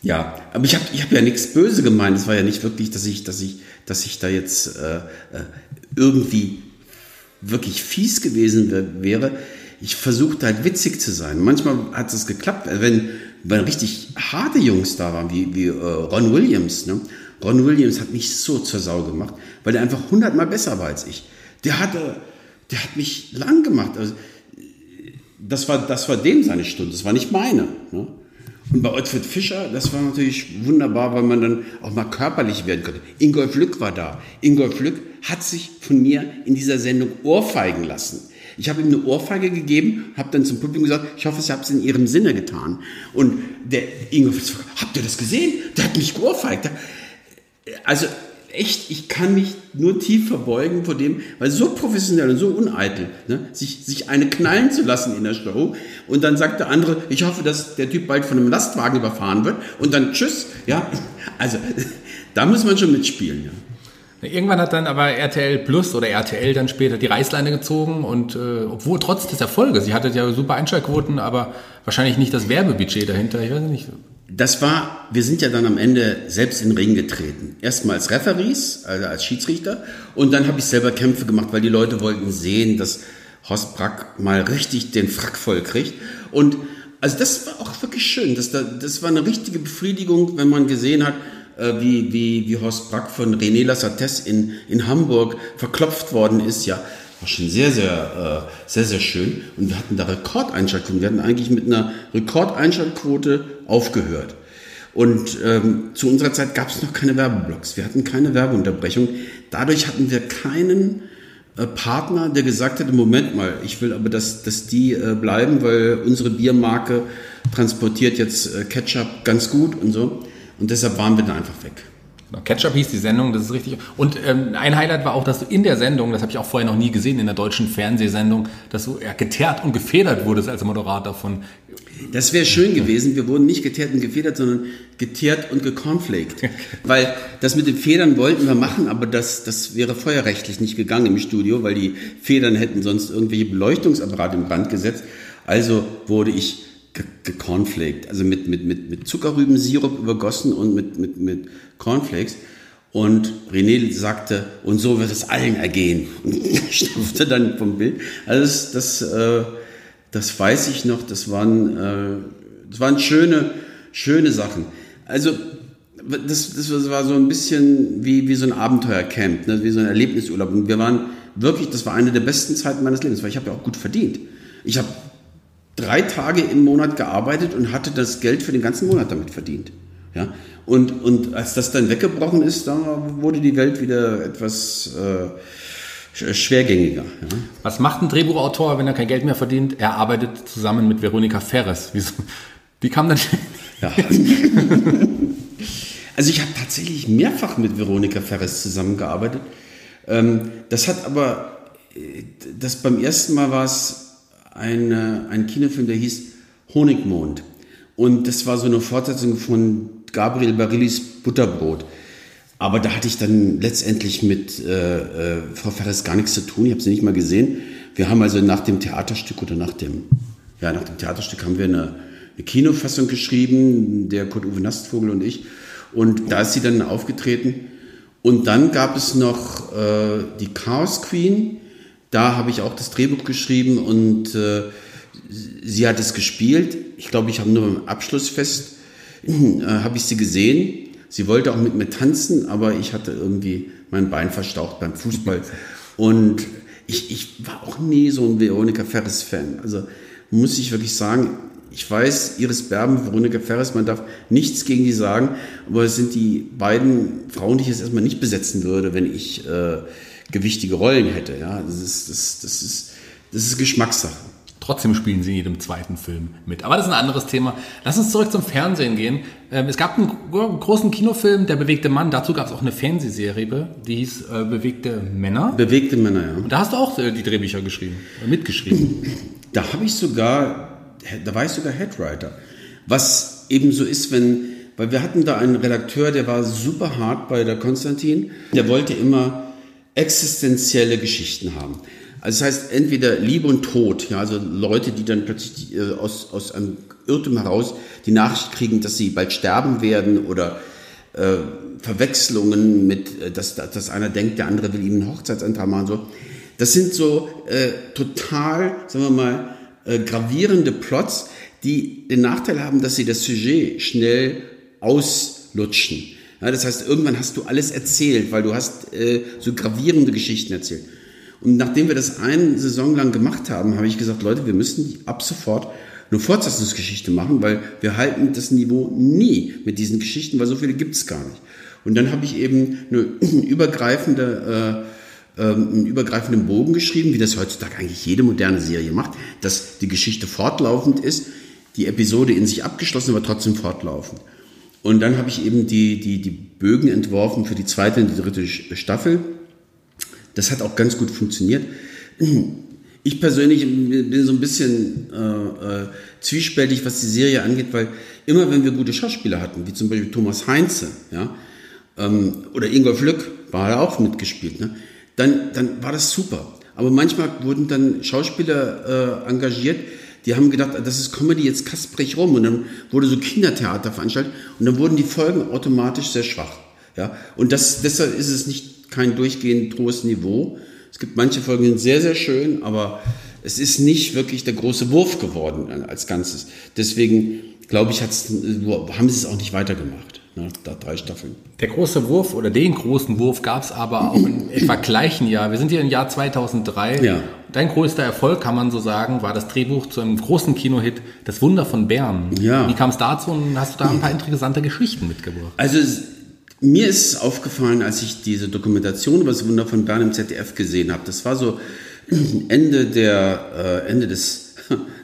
Ja, aber ich habe ich hab ja nichts böse gemeint. Es war ja nicht wirklich, dass ich, dass ich, dass ich da jetzt äh, äh irgendwie wirklich fies gewesen wäre. Ich versuchte halt witzig zu sein. Manchmal hat es geklappt. Wenn weil richtig harte Jungs da waren, wie, wie äh, Ron Williams. Ne? Ron Williams hat mich so zur Sau gemacht, weil der einfach hundertmal besser war als ich. Der hatte, der hat mich lang gemacht. Also, das war, das war dem seine Stunde, das war nicht meine. Ne? Und bei Ottfried Fischer, das war natürlich wunderbar, weil man dann auch mal körperlich werden konnte. Ingolf Lück war da. Ingolf Lück hat sich von mir in dieser Sendung ohrfeigen lassen. Ich habe ihm eine Ohrfeige gegeben, habe dann zum Publikum gesagt, ich hoffe, Sie haben es in Ihrem Sinne getan. Und der Ingolf, habt ihr das gesehen? Der hat mich geohrfeigt. Also echt, ich kann mich nur tief verbeugen vor dem, weil so professionell und so uneitel, ne, sich, sich eine knallen zu lassen in der Show. Und dann sagt der andere, ich hoffe, dass der Typ bald von einem Lastwagen überfahren wird. Und dann tschüss. Ja, also [laughs] da muss man schon mitspielen. Ja. Irgendwann hat dann aber RTL Plus oder RTL dann später die Reißleine gezogen und äh, obwohl trotz des Erfolges, sie hatte ja super Einschaltquoten, aber wahrscheinlich nicht das Werbebudget dahinter, ich weiß nicht. Das war, wir sind ja dann am Ende selbst in den Ring getreten. Erstmal als Referees, also als Schiedsrichter, und dann habe ich selber Kämpfe gemacht, weil die Leute wollten sehen, dass Horst Brack mal richtig den Frack voll kriegt. Und also das war auch wirklich schön. Das, das war eine richtige Befriedigung, wenn man gesehen hat, wie, wie, wie Horst Brack von René Lassates in, in Hamburg verklopft worden ist. Ja, war schon sehr, sehr, äh, sehr, sehr schön. Und wir hatten da Rekordeinschaltquoten. Wir hatten eigentlich mit einer Rekordeinschaltquote aufgehört. Und ähm, zu unserer Zeit gab es noch keine Werbeblocks. Wir hatten keine Werbeunterbrechung. Dadurch hatten wir keinen äh, Partner, der gesagt hätte, Moment mal, ich will aber, dass, dass die äh, bleiben, weil unsere Biermarke transportiert jetzt äh, Ketchup ganz gut und so. Und deshalb waren wir dann einfach weg. Genau, Ketchup hieß die Sendung, das ist richtig. Und ähm, ein Highlight war auch, dass du in der Sendung, das habe ich auch vorher noch nie gesehen, in der deutschen Fernsehsendung, dass du ja, geteert und gefedert wurdest als Moderator von. Das wäre schön gewesen. Wir wurden nicht geteert und gefedert, sondern geteert und gecornflaked. weil das mit den Federn wollten wir machen, aber das, das wäre feuerrechtlich nicht gegangen im Studio, weil die Federn hätten sonst irgendwelche Beleuchtungsapparate im Brand gesetzt. Also wurde ich gecornflaked, also mit, mit, mit, mit Zuckerrübensirup übergossen und mit, mit, mit Cornflakes. Und René sagte, und so wird es allen ergehen. Und [laughs] stampfte dann vom Bild. Also das, das, äh, das weiß ich noch, das waren, äh, das waren schöne, schöne Sachen. Also das, das war so ein bisschen wie, wie so ein Abenteuercamp, ne? wie so ein Erlebnisurlaub. Und wir waren wirklich, das war eine der besten Zeiten meines Lebens, weil ich habe ja auch gut verdient. Ich habe drei Tage im Monat gearbeitet und hatte das Geld für den ganzen Monat damit verdient. Ja? Und, und als das dann weggebrochen ist, da wurde die Welt wieder etwas äh, schwergängiger. Ja? Was macht ein Drehbuchautor, wenn er kein Geld mehr verdient? Er arbeitet zusammen mit Veronika Ferres. Wie, wie kam dann... Ja. [laughs] also ich habe tatsächlich mehrfach mit Veronika Ferres zusammengearbeitet. Ähm, das hat aber, äh, das beim ersten Mal war es eine, ein Kinofilm, der hieß Honigmond. Und das war so eine Fortsetzung von Gabriel Barillis Butterbrot. Aber da hatte ich dann letztendlich mit äh, äh, Frau Ferres gar nichts zu tun. Ich habe sie nicht mal gesehen. Wir haben also nach dem Theaterstück oder nach dem, ja, nach dem Theaterstück haben wir eine, eine Kinofassung geschrieben, der Kurt-Uwe Nastvogel und ich. Und da ist sie dann aufgetreten. Und dann gab es noch äh, die Chaos Queen, da habe ich auch das Drehbuch geschrieben und äh, sie hat es gespielt. Ich glaube, ich habe nur beim Abschlussfest [clears throat] äh, habe ich sie gesehen. Sie wollte auch mit mir tanzen, aber ich hatte irgendwie mein Bein verstaucht beim Fußball. [laughs] Und ich, ich war auch nie so ein Veronika Ferris-Fan. Also muss ich wirklich sagen, ich weiß, Iris Berben, Veronika Ferris, man darf nichts gegen die sagen, aber es sind die beiden Frauen, die ich jetzt erstmal nicht besetzen würde, wenn ich äh, gewichtige Rollen hätte. Ja, das ist, das, das ist, das ist Geschmackssache. Trotzdem spielen sie in jedem zweiten Film mit. Aber das ist ein anderes Thema. Lass uns zurück zum Fernsehen gehen. Ähm, es gab einen großen Kinofilm, Der bewegte Mann. Dazu gab es auch eine Fernsehserie, die hieß äh, Bewegte Männer. Bewegte Männer, ja. Und da hast du auch äh, die Drehbücher geschrieben, äh, mitgeschrieben. Da habe ich sogar, da war ich sogar Headwriter. Was eben so ist, wenn, weil wir hatten da einen Redakteur, der war super hart bei der Konstantin. Der wollte immer existenzielle Geschichten haben. Also das heißt entweder Liebe und Tod, ja, also Leute, die dann plötzlich die, äh, aus, aus einem Irrtum heraus die Nachricht kriegen, dass sie bald sterben werden oder äh, Verwechslungen mit, äh, dass, dass einer denkt, der andere will ihm einen Hochzeitsantrag machen. So. Das sind so äh, total, sagen wir mal, äh, gravierende Plots, die den Nachteil haben, dass sie das Sujet schnell auslutschen. Ja, das heißt, irgendwann hast du alles erzählt, weil du hast äh, so gravierende Geschichten erzählt. Und nachdem wir das eine Saison lang gemacht haben, habe ich gesagt, Leute, wir müssen ab sofort eine Fortsetzungsgeschichte machen, weil wir halten das Niveau nie mit diesen Geschichten, weil so viele gibt es gar nicht. Und dann habe ich eben eine [clears throat] übergreifende, äh, äh, einen übergreifenden Bogen geschrieben, wie das heutzutage eigentlich jede moderne Serie macht, dass die Geschichte fortlaufend ist, die Episode in sich abgeschlossen, aber trotzdem fortlaufend. Und dann habe ich eben die, die, die Bögen entworfen für die zweite und die dritte Staffel. Das hat auch ganz gut funktioniert. [clears throat] Ich persönlich bin so ein bisschen äh, äh, zwiespältig, was die Serie angeht, weil immer wenn wir gute Schauspieler hatten, wie zum Beispiel Thomas Heinze, ja, ähm, oder Ingolf Lück, war er auch mitgespielt, ne, dann, dann war das super. Aber manchmal wurden dann Schauspieler äh, engagiert, die haben gedacht, das ist Comedy, jetzt kasprig rum. Und dann wurde so Kindertheater veranstaltet und dann wurden die Folgen automatisch sehr schwach. Ja? Und das, deshalb ist es nicht kein durchgehend hohes Niveau, es gibt manche Folgen, die sind sehr, sehr schön, aber es ist nicht wirklich der große Wurf geworden als Ganzes. Deswegen glaube ich, haben sie es auch nicht weitergemacht. Ne, da drei Staffeln. Der große Wurf oder den großen Wurf gab es aber auch im [clears throat] etwa gleichen Jahr. Wir sind hier im Jahr 2003. Ja. Dein größter Erfolg, kann man so sagen, war das Drehbuch zu einem großen Kinohit, Das Wunder von Bern. Ja. Wie kam es dazu und hast du da ein paar interessante Geschichten mitgebracht? Also mir ist aufgefallen, als ich diese Dokumentation über das Wunder von Bern im ZDF gesehen habe. Das war so [clears throat] Ende, der, äh, Ende des,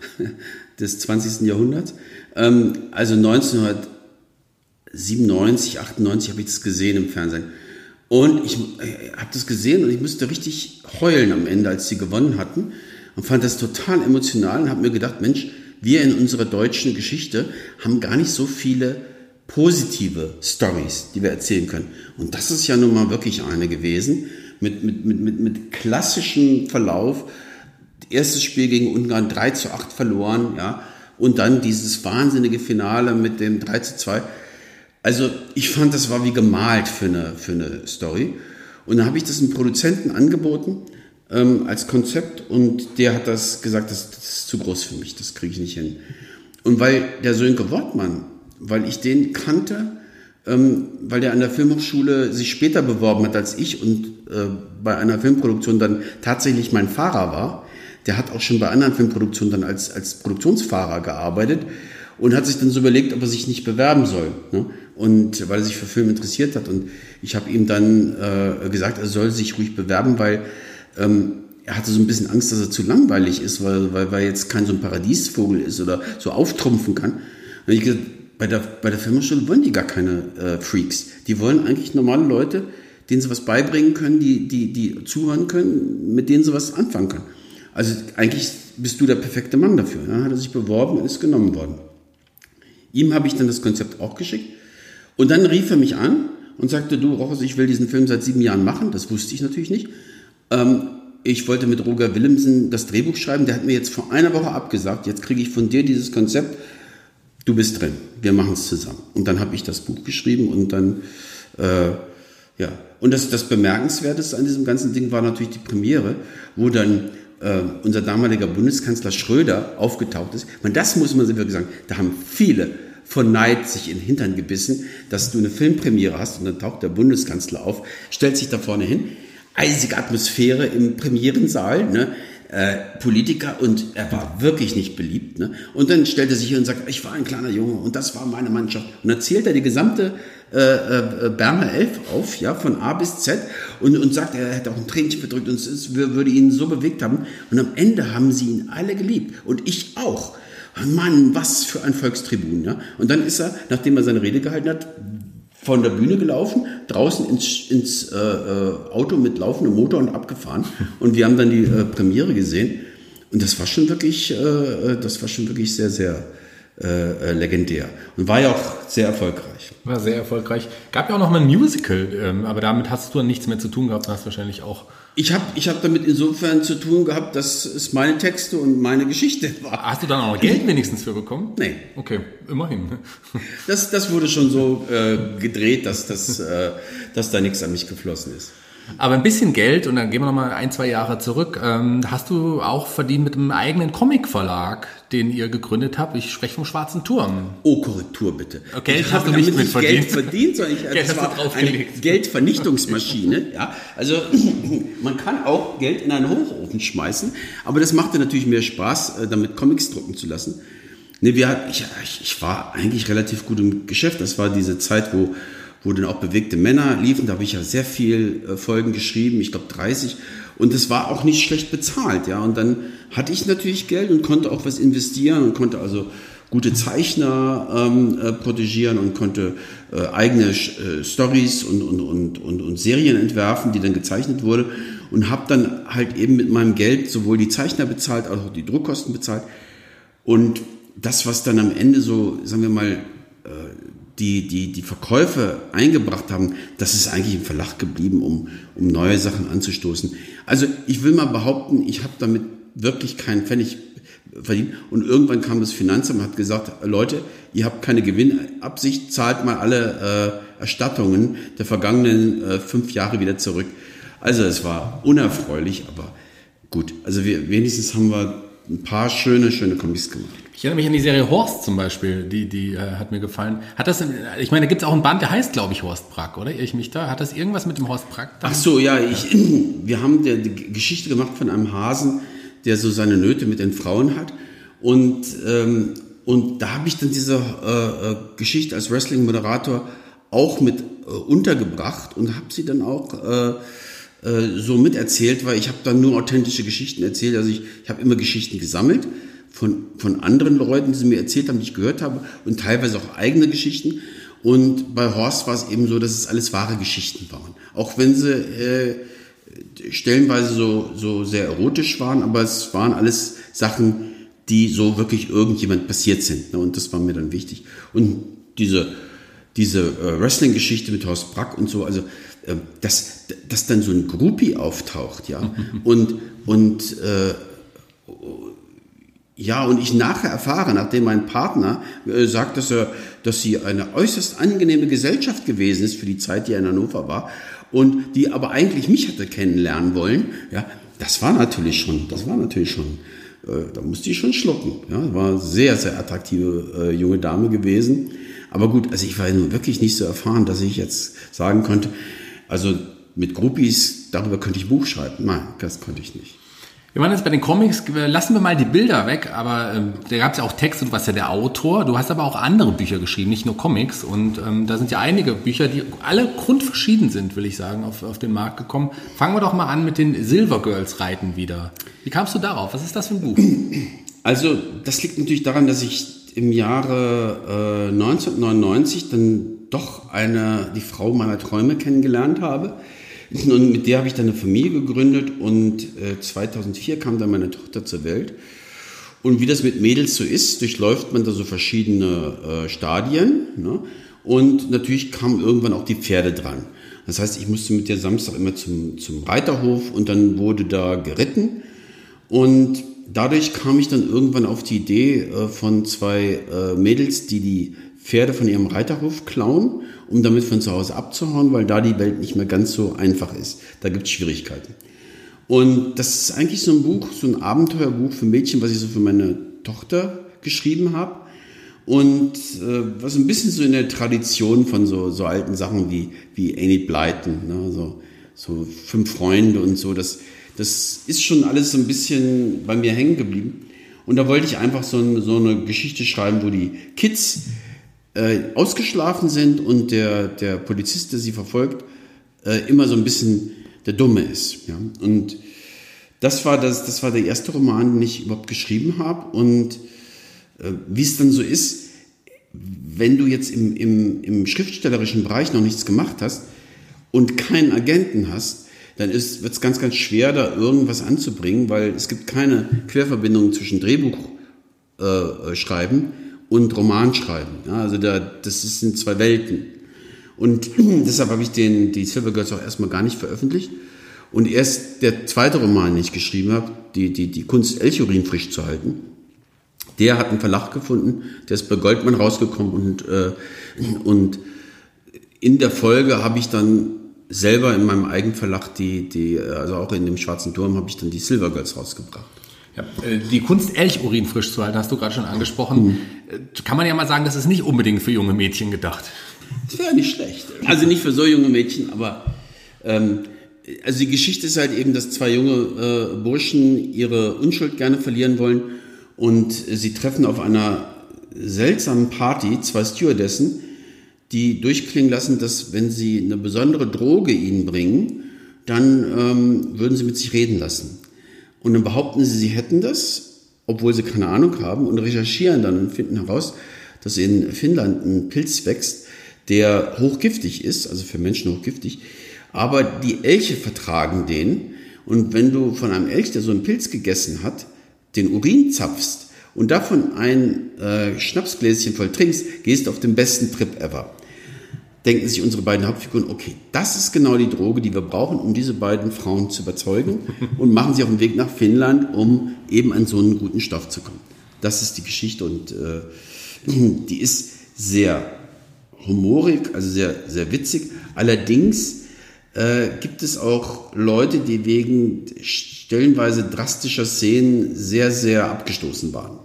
[laughs] des 20. Jahrhunderts. Ähm, also 1997, 98 habe ich das gesehen im Fernsehen. Und ich äh, habe das gesehen und ich musste richtig heulen am Ende, als sie gewonnen hatten. Und fand das total emotional und habe mir gedacht, Mensch, wir in unserer deutschen Geschichte haben gar nicht so viele positive Stories, die wir erzählen können. Und das ist ja nun mal wirklich eine gewesen, mit, mit, mit, mit, mit klassischem Verlauf. Erstes Spiel gegen Ungarn 3 zu 8 verloren, ja, und dann dieses wahnsinnige Finale mit dem 3 zu 2. Also ich fand, das war wie gemalt für eine, für eine Story. Und dann habe ich das einem Produzenten angeboten ähm, als Konzept und der hat das gesagt, das, das ist zu groß für mich, das kriege ich nicht hin. Und weil der Sönke Wortmann weil ich den kannte, ähm, weil der an der Filmhochschule sich später beworben hat als ich und äh, bei einer Filmproduktion dann tatsächlich mein Fahrer war. Der hat auch schon bei anderen Filmproduktionen dann als, als Produktionsfahrer gearbeitet und hat sich dann so überlegt, ob er sich nicht bewerben soll. Ne? Und weil er sich für Film interessiert hat. Und ich habe ihm dann äh, gesagt, er soll sich ruhig bewerben, weil ähm, er hatte so ein bisschen Angst, dass er zu langweilig ist, weil, weil, weil jetzt kein so ein Paradiesvogel ist oder so auftrumpfen kann. Und ich gesagt, bei der, bei der Filmhochschule wollen die gar keine äh, Freaks. Die wollen eigentlich normale Leute, denen sie was beibringen können, die, die, die zuhören können, mit denen sie was anfangen können. Also eigentlich bist du der perfekte Mann dafür. Dann hat er sich beworben und ist genommen worden. Ihm habe ich dann das Konzept auch geschickt. Und dann rief er mich an und sagte, du Rochus, ich will diesen Film seit sieben Jahren machen. Das wusste ich natürlich nicht. Ähm, ich wollte mit Roger Willemsen das Drehbuch schreiben. Der hat mir jetzt vor einer Woche abgesagt. Jetzt kriege ich von dir dieses Konzept du bist drin, wir machen es zusammen. Und dann habe ich das Buch geschrieben und dann, äh, ja. Und das, das Bemerkenswerteste an diesem ganzen Ding war natürlich die Premiere, wo dann äh, unser damaliger Bundeskanzler Schröder aufgetaucht ist. Und das muss man wirklich sagen, da haben viele von Neid sich in den Hintern gebissen, dass du eine Filmpremiere hast und dann taucht der Bundeskanzler auf, stellt sich da vorne hin, eisige Atmosphäre im Premierensaal, ne? äh, Politiker und er war wirklich nicht beliebt. Ne? Und dann stellt er sich hier und sagt, ich war ein kleiner Junge und das war meine Mannschaft. Und dann zählt er die gesamte äh, äh, Berner Elf auf, ja, von A bis Z und, und sagt, er hätte auch ein Tränchen verdrückt und es würde ihn so bewegt haben. Und am Ende haben sie ihn alle geliebt und ich auch. Mann, was für ein Volkstribun. Ja? Und dann ist er, nachdem er seine Rede gehalten hat, von der Bühne gelaufen, draußen ins, ins äh, äh, Auto mit laufendem Motor und abgefahren. Und wir haben dann die äh, Premiere gesehen. Und das war schon wirklich, äh, äh das war schon wirklich sehr, sehr äh, äh, legendär. Und war ja auch sehr erfolgreich. War sehr erfolgreich. Gab ja auch noch mal ein Musical, ähm, aber damit hast du nichts mehr zu tun gehabt, hast wahrscheinlich auch ich habe ich hab damit insofern zu tun gehabt, dass es meine Texte und meine Geschichte [laughs] war. Hast du dann auch Geld wenigstens für bekommen? Nee. Okay, immerhin. Das, das wurde schon so äh, gedreht, dass, das, äh, dass da nichts an mich geflossen ist. Aber ein bisschen Geld, und dann gehen wir nochmal ein, zwei Jahre zurück, ähm, hast du auch verdient mit einem eigenen Comic-Verlag, den ihr gegründet habt. Ich spreche vom Schwarzen Turm. Oh, Korrektur bitte. Okay, ich habe nicht mit verdient. Geld verdient, sondern ich, [laughs] Geld war eine. Geldvernichtungsmaschine. [laughs] ja, also [laughs] man kann auch Geld in einen Hochofen schmeißen, aber das machte natürlich mehr Spaß, äh, damit Comics drucken zu lassen. Nee, wir, ich, ich war eigentlich relativ gut im Geschäft. Das war diese Zeit, wo, wo dann auch bewegte Männer liefen. Da habe ich ja sehr viel äh, Folgen geschrieben, ich glaube 30. Und es war auch nicht schlecht bezahlt, ja. Und dann hatte ich natürlich Geld und konnte auch was investieren und konnte also gute Zeichner ähm, äh, protegieren und konnte äh, eigene äh, Stories und, und, und, und, und Serien entwerfen, die dann gezeichnet wurde. Und habe dann halt eben mit meinem Geld sowohl die Zeichner bezahlt, als auch die Druckkosten bezahlt. Und das, was dann am Ende so, sagen wir mal, äh, die, die, die Verkäufe eingebracht haben, das ist eigentlich im Verlag geblieben, um, um neue Sachen anzustoßen. Also ich will mal behaupten, ich habe damit wirklich keinen Pfennig verdient. Und irgendwann kam das Finanzamt und hat gesagt, Leute, ihr habt keine Gewinnabsicht, zahlt mal alle äh, Erstattungen der vergangenen äh, fünf Jahre wieder zurück. Also es war unerfreulich, aber gut. Also wir, wenigstens haben wir ein paar schöne, schöne Comics gemacht. Ich erinnere mich an die Serie Horst zum Beispiel, die, die äh, hat mir gefallen. Hat das, ich meine, da gibt es auch einen Band, der heißt, glaube ich, Horst Brack, oder? Irre ich mich da? Hat das irgendwas mit dem Horst Brack? dann? Ach so, ja, ich, [clears throat] wir haben die, Geschichte gemacht von einem Hasen, der so seine Nöte mit den Frauen hat. Und, ähm, und da habe ich dann diese äh, äh, Geschichte als Wrestling-Moderator auch mit äh, untergebracht und habe sie dann auch äh, äh, so miterzählt, weil ich habe dann nur authentische Geschichten erzählt. Also ich, ich habe immer Geschichten gesammelt von, von anderen Leuten, die sie mir erzählt haben, die ich gehört habe und teilweise auch eigene Geschichten. Und bei Horst war es eben so, dass es alles wahre Geschichten waren. Auch wenn sie äh, stellenweise so, so sehr erotisch waren, aber es waren alles Sachen, die so wirklich irgendjemand passiert sind. Ne? Und das war mir dann wichtig. Und diese, diese äh, Wrestling-Geschichte mit Horst Brack und so, also äh, dass, dass dann so ein Groupie auftaucht, ja, [laughs] und, und äh, ja, und ich nachher erfahre, nachdem mein Partner äh, sagt, dass er, dass sie eine äußerst angenehme Gesellschaft gewesen ist für die Zeit, die er in Hannover war, und die aber eigentlich mich hatte kennenlernen wollen, ja, das war natürlich schon, das war natürlich schon, äh, da musste ich schon schlucken. Ja, war sehr, sehr attraktive äh, junge Dame gewesen. Aber gut, also ich war nun wirklich nicht so erfahren, dass ich jetzt sagen konnte, also mit Groupies, darüber könnte ich Buch schreiben. Nein, das konnte ich nicht. Wir waren jetzt bei den Comics, lassen wir mal die Bilder weg, aber ähm, da gab es ja auch Texte, du warst ja der Autor, du hast aber auch andere Bücher geschrieben, nicht nur Comics und ähm, da sind ja einige Bücher, die alle grundverschieden sind, will ich sagen, auf, auf den Markt gekommen. Fangen wir doch mal an mit den Silver Girls reiten wieder. Wie kamst du darauf? Was ist das für ein Buch? [clears throat] Also das liegt natürlich daran, dass ich im Jahre äh, 1999 dann doch eine, die Frau meiner Träume kennengelernt habe. Und mit der habe ich dann eine Familie gegründet und äh, 2004 kam dann meine Tochter zur Welt. Und wie das mit Mädels so ist, durchläuft man da so verschiedene äh, Stadien. Ne? Und natürlich kamen irgendwann auch die Pferde dran. Das heißt, ich musste mit der Samstag immer zum, zum Reiterhof und dann wurde da geritten. Und dadurch kam ich dann irgendwann auf die Idee äh, von zwei äh, Mädels, die die Pferde von ihrem Reiterhof klauen, um damit von zu Hause abzuhauen, weil da die Welt nicht mehr ganz so einfach ist. Da gibt es Schwierigkeiten. Und das ist eigentlich so ein Buch, so ein Abenteuerbuch für Mädchen, was ich so für meine Tochter geschrieben habe. Und äh, was ein bisschen so in der Tradition von so, so alten Sachen wie, wie Enid Blyton, ne? so, so fünf Freunde und so, das, das ist schon alles so ein bisschen bei mir hängen geblieben. Und da wollte ich einfach so, ein, so eine Geschichte schreiben, wo die Kids äh, ausgeschlafen sind und der, der Polizist, der sie verfolgt, äh, immer so ein bisschen der Dumme ist. Ja? Und das war, das, das war der erste Roman, den ich überhaupt geschrieben habe. Und äh, wie es dann so ist, wenn du jetzt im, im, im schriftstellerischen Bereich noch nichts gemacht hast und keinen Agenten hast, dann wird es ganz, ganz schwer, da irgendwas anzubringen, weil es gibt keine Querverbindung zwischen Drehbuch äh, schreiben und Roman schreiben. Ja, also da, das sind zwei Welten. Und [clears throat] deshalb habe ich den, die Silver Girls auch erstmal gar nicht veröffentlicht. Und erst der zweite Roman, den ich geschrieben habe, die, die, die Kunst, Elchurin frisch zu halten, der hat einen Verlag gefunden, der ist bei Goldman rausgekommen und, äh, [clears throat] und in der Folge habe ich dann selber in meinem Eigenverlag die, die, also auch in dem Schwarzen Turm habe ich dann die Silver Girls rausgebracht. Ja, äh, die Kunst, Elchurin frisch zu halten, hast du gerade schon angesprochen. Mhm. Kann man ja mal sagen, das ist nicht unbedingt für junge Mädchen gedacht. Das wäre nicht schlecht. Also nicht für so junge Mädchen, aber ähm, also die Geschichte ist halt eben, dass zwei junge äh, Burschen ihre Unschuld gerne verlieren wollen und sie treffen auf einer seltsamen Party zwei Stewardessen, die durchklingen lassen, dass wenn sie eine besondere Droge ihnen bringen, dann ähm, würden sie mit sich reden lassen. Und dann behaupten sie, sie hätten das, obwohl sie keine Ahnung haben und recherchieren dann und finden heraus, dass in Finnland ein Pilz wächst, der hochgiftig ist, also für Menschen hochgiftig, aber die Elche vertragen den. Und wenn du von einem Elch, der so einen Pilz gegessen hat, den Urin zapfst und davon ein äh, Schnapsgläschen voll trinkst, gehst du auf den besten Trip ever. Denken sich unsere beiden Hauptfiguren, okay, das ist genau die Droge, die wir brauchen, um diese beiden Frauen zu überzeugen [laughs] und machen sich auf den Weg nach Finnland, um eben an so einen guten Stoff zu kommen. Das ist die Geschichte und äh, [clears throat] die ist sehr humorig, also sehr, sehr witzig. Allerdings äh, gibt es auch Leute, die wegen stellenweise drastischer Szenen sehr, sehr abgestoßen waren.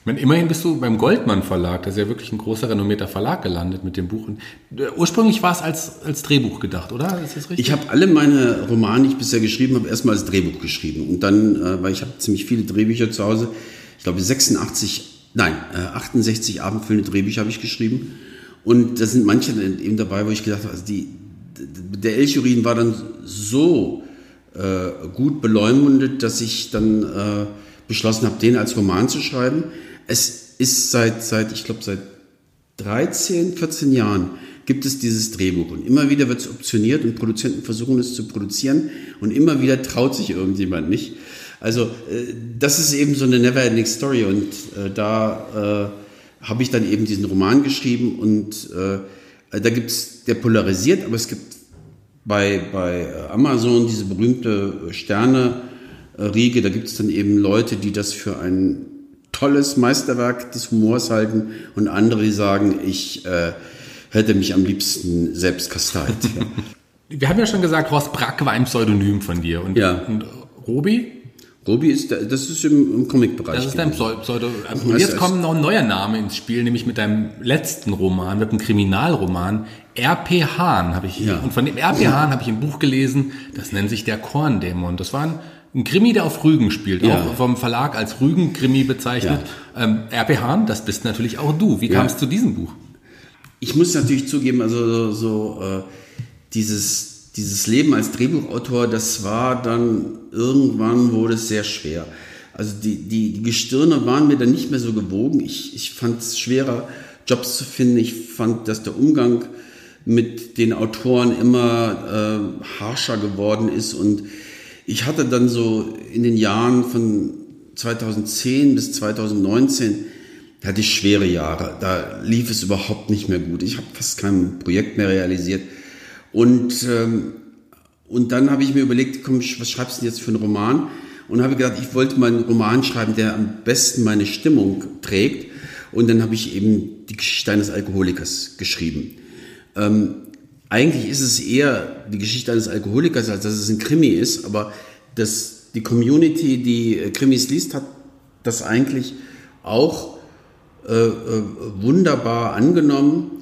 Ich meine, immerhin bist du beim Goldmann Verlag, das ist ja wirklich ein großer renommierter Verlag gelandet mit dem Buch. Und äh, ursprünglich war es als, als Drehbuch gedacht, oder? Ist das richtig? Ich habe alle meine Romane, die ich bisher geschrieben habe, erstmal als Drehbuch geschrieben. Und dann, äh, weil ich habe ziemlich viele Drehbücher zu Hause, ich glaube 86, nein, 68 abendfüllende Drehbücher habe ich geschrieben. Und da sind manche eben dabei, wo ich gedacht habe, also die, der Elchurin war dann so äh, gut beleumundet, dass ich dann äh, beschlossen habe, den als Roman zu schreiben. Es ist seit, seit ich glaube, seit 13, 14 Jahren gibt es dieses Drehbuch und immer wieder wird es optioniert und Produzenten versuchen es zu produzieren und immer wieder traut sich irgendjemand nicht. Also äh, das ist eben so eine never-ending Story und äh, da äh, habe ich dann eben diesen Roman geschrieben und äh, da gibt es, der polarisiert, aber es gibt bei, bei Amazon diese berühmte Sterne-Riege, da gibt es dann eben Leute, die das für ein tolles Meisterwerk des Humors halten und andere, die sagen, ich äh, hätte mich am liebsten selbst kasteit. [laughs] Wir haben ja schon gesagt, Horst Brack war ein Pseudonym von dir. Und, ja. und Robi? Robi ist, das ist im, im Comic-Bereich. Das ist dein Pseudo. Und jetzt kommt noch ein neuer Name ins Spiel, nämlich mit deinem letzten Roman, mit einem Kriminalroman. R.P. Hahn habe ich. Ja. Und von dem R.P. Hahn habe ich ein Buch gelesen, das nennt sich Der Korndämon. Das war ein, ein Krimi, der auf Rügen spielt, ja. auch vom Verlag als Rügen-Krimi bezeichnet. Ja. Ähm, R.P. Hahn, das bist natürlich auch du. Wie kam es zu diesem Buch? Ich muss natürlich zugeben, also so, so äh, dieses dieses Leben als Drehbuchautor, das war dann irgendwann wurde es sehr schwer. Also die, die, die Gestirne waren mir dann nicht mehr so gewogen. Ich, ich fand es schwerer, Jobs zu finden. Ich fand, dass der Umgang mit den Autoren immer äh, harscher geworden ist. Und ich hatte dann so in den Jahren von 2010 bis 2019 hatte ich schwere Jahre. Da lief es überhaupt nicht mehr gut. Ich habe fast kein Projekt mehr realisiert. Und, ähm, und dann habe ich mir überlegt, komm, was schreibst du denn jetzt für einen Roman? Und habe gedacht, ich wollte mal einen Roman schreiben, der am besten meine Stimmung trägt. Und dann habe ich eben die Geschichte eines Alkoholikers geschrieben. Ähm, eigentlich ist es eher die Geschichte eines Alkoholikers, als dass es ein Krimi ist, aber das, die Community, die äh, Krimis liest, hat das eigentlich auch äh, äh, wunderbar angenommen.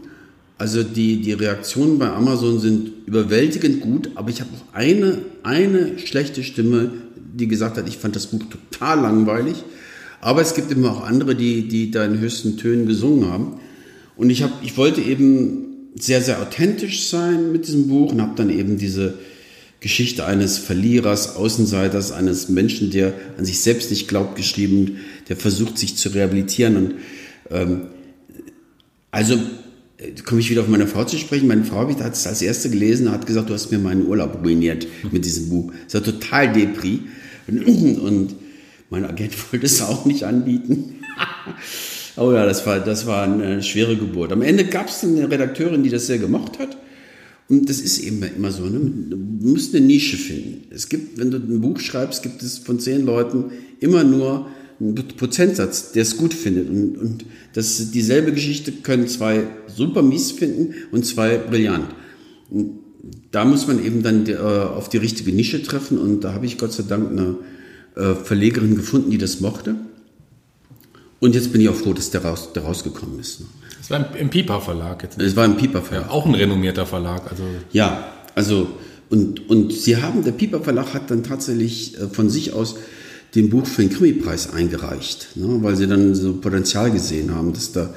Also die, die Reaktionen bei Amazon sind überwältigend gut, aber ich habe auch eine, eine schlechte Stimme, die gesagt hat, ich fand das Buch total langweilig. Aber es gibt immer auch andere, die, die da in höchsten Tönen gesungen haben. Und ich, hab, ich wollte eben sehr, sehr authentisch sein mit diesem Buch und habe dann eben diese Geschichte eines Verlierers, Außenseiters, eines Menschen, der an sich selbst nicht glaubt, geschrieben, der versucht, sich zu rehabilitieren. Und ähm, also äh, komme ich wieder auf meine Frau zu sprechen. Meine Frau hat es als erste gelesen, hat gesagt, du hast mir meinen Urlaub ruiniert mit diesem Buch. Es war total Depri. Und, und mein Agent [laughs] wollte es auch nicht anbieten. [laughs] oh ja, das war, das war eine schwere Geburt. Am Ende gab es eine Redakteurin, die das sehr gemocht hat. Und das ist eben immer so, ne? du musst eine Nische finden. Es gibt, wenn du ein Buch schreibst, gibt es von zehn Leuten immer nur einen Prozentsatz, der es gut findet. Und, und das dieselbe Geschichte können zwei super mies finden und zwei brillant. Und da muss man eben dann äh, auf die richtige Nische treffen und da habe ich Gott sei Dank eine äh, Verlegerin gefunden, die das mochte. Und jetzt bin ich auch froh, dass der, raus, der rausgekommen ist. Ne? Das war im, Piper Verlag jetzt. Es war im Piper Verlag. Ja, auch ein renommierter Verlag. Also ja, also und, und sie haben, der Piper Verlag hat dann tatsächlich äh, von sich aus den Buch für den Krimi-Preis eingereicht, ne, weil sie dann so Potenzial gesehen haben, dass da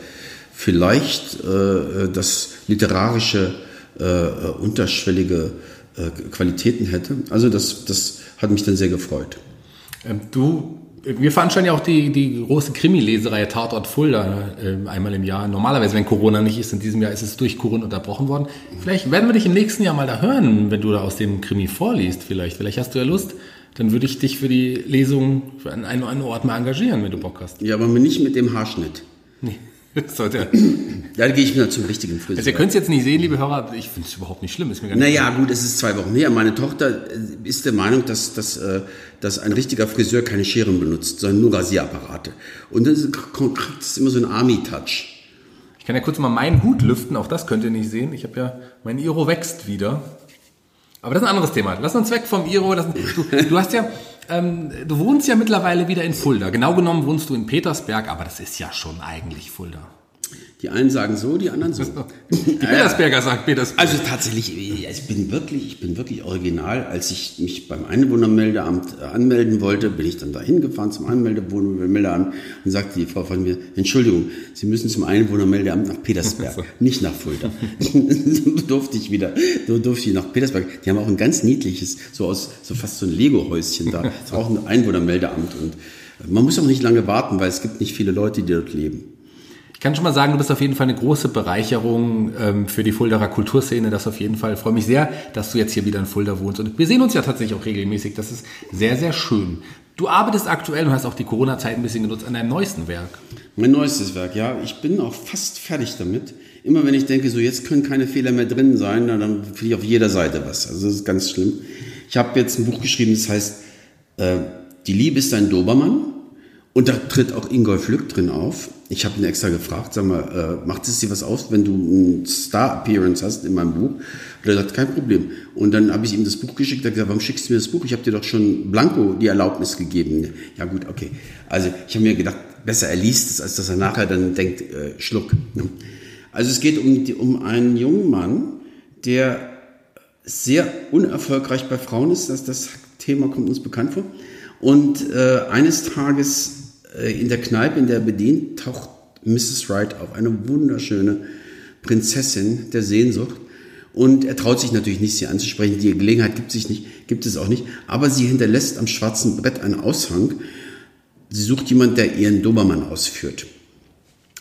vielleicht äh, das literarische äh, unterschwellige äh, Qualitäten hätte. Also das, das hat mich dann sehr gefreut. Ähm, du wir veranstalten ja auch die, die große Krimi-Leserei Tatort Fulda äh, einmal im Jahr. Normalerweise, wenn Corona nicht ist, in diesem Jahr ist es durch Corona unterbrochen worden. Vielleicht werden wir dich im nächsten Jahr mal da hören, wenn du da aus dem Krimi vorliest. Vielleicht, vielleicht hast du ja Lust. Dann würde ich dich für die Lesung an einem, einem Ort mal engagieren, wenn du Bock hast. Ja, aber nicht mit dem Haarschnitt. Nee. [laughs] Sollte. Ja, da gehe ich wieder zum richtigen Friseur. Also ihr könnt es jetzt nicht sehen, liebe Hörer, ich finde es überhaupt nicht schlimm. Ist mir gar naja, gut, es ist zwei Wochen her. Meine Tochter äh, ist der Meinung, dass, dass, äh, dass ein richtiger Friseur keine Scheren benutzt, sondern nur Rasierapparate. Und dann kriegt es immer so einen Army-Touch. Ich kann ja kurz mal meinen Hut lüften, auch das könnt ihr nicht sehen. Ich habe ja, mein Iro wächst wieder. Aber das ist ein anderes Thema. Lass uns weg vom Iro. Das, du, du hast ja, ähm, du wohnst ja mittlerweile wieder in Fulda. Genau genommen wohnst du in Petersberg, aber das ist ja schon eigentlich Fulda. Die einen sagen so, die anderen so. [laughs] Die Petersberger sagt Petersberger. Also tatsächlich, ich bin wirklich, ich bin wirklich original. Als ich mich beim Einwohnermeldeamt äh, anmelden wollte, bin ich dann da hingefahren zum Einwohnermeldeamt und sagte die Frau von mir, Entschuldigung, Sie müssen zum Einwohnermeldeamt nach Petersberg, [laughs] nicht nach Fulda. [laughs] durfte ich wieder, durfte ich nach Petersberg. Die haben auch ein ganz niedliches, so aus, so fast so ein Lego-Häuschen da. Das ist auch ein Einwohnermeldeamt und man muss auch nicht lange warten, weil es gibt nicht viele Leute, die dort leben. Ich kann schon mal sagen, du bist auf jeden Fall eine große Bereicherung ähm, für die Fuldaer Kulturszene. Das auf jeden Fall. Ich freue mich sehr, dass du jetzt hier wieder in Fulda wohnst. Und wir sehen uns ja tatsächlich auch regelmäßig. Das ist sehr, sehr schön. Du arbeitest aktuell und hast auch die Corona-Zeit ein bisschen genutzt an deinem neuesten Werk. Mein neuestes Werk, ja. Ich bin auch fast fertig damit. Immer wenn ich denke, so jetzt können keine Fehler mehr drin sein, dann finde ich auf jeder Seite was. Also das ist ganz schlimm. Ich habe jetzt ein Buch geschrieben, das heißt äh, Die Liebe ist ein Dobermann. Und da tritt auch Ingolf Lück drin auf. Ich habe ihn extra gefragt, sag mal, äh, macht es dir was aus, wenn du ein Star-Appearance hast in meinem Buch? Und er sagt, kein Problem. Und dann habe ich ihm das Buch geschickt, er gesagt, warum schickst du mir das Buch? Ich habe dir doch schon blanko die Erlaubnis gegeben. Ja gut, okay. Also ich habe mir gedacht, besser er liest es, als dass er nachher dann denkt, äh, Schluck. Ne? Also es geht um, um einen jungen Mann, der sehr unerfolgreich bei Frauen ist. Das, das Thema kommt uns bekannt vor. Und äh, eines Tages in der Kneipe, in der er bedient, taucht Mrs. Wright auf, eine wunderschöne Prinzessin der Sehnsucht. Und er traut sich natürlich nicht, sie anzusprechen. Die Gelegenheit gibt, sich nicht, gibt es auch nicht. Aber sie hinterlässt am schwarzen Brett einen Aushang. Sie sucht jemand, der ihren Dobermann ausführt.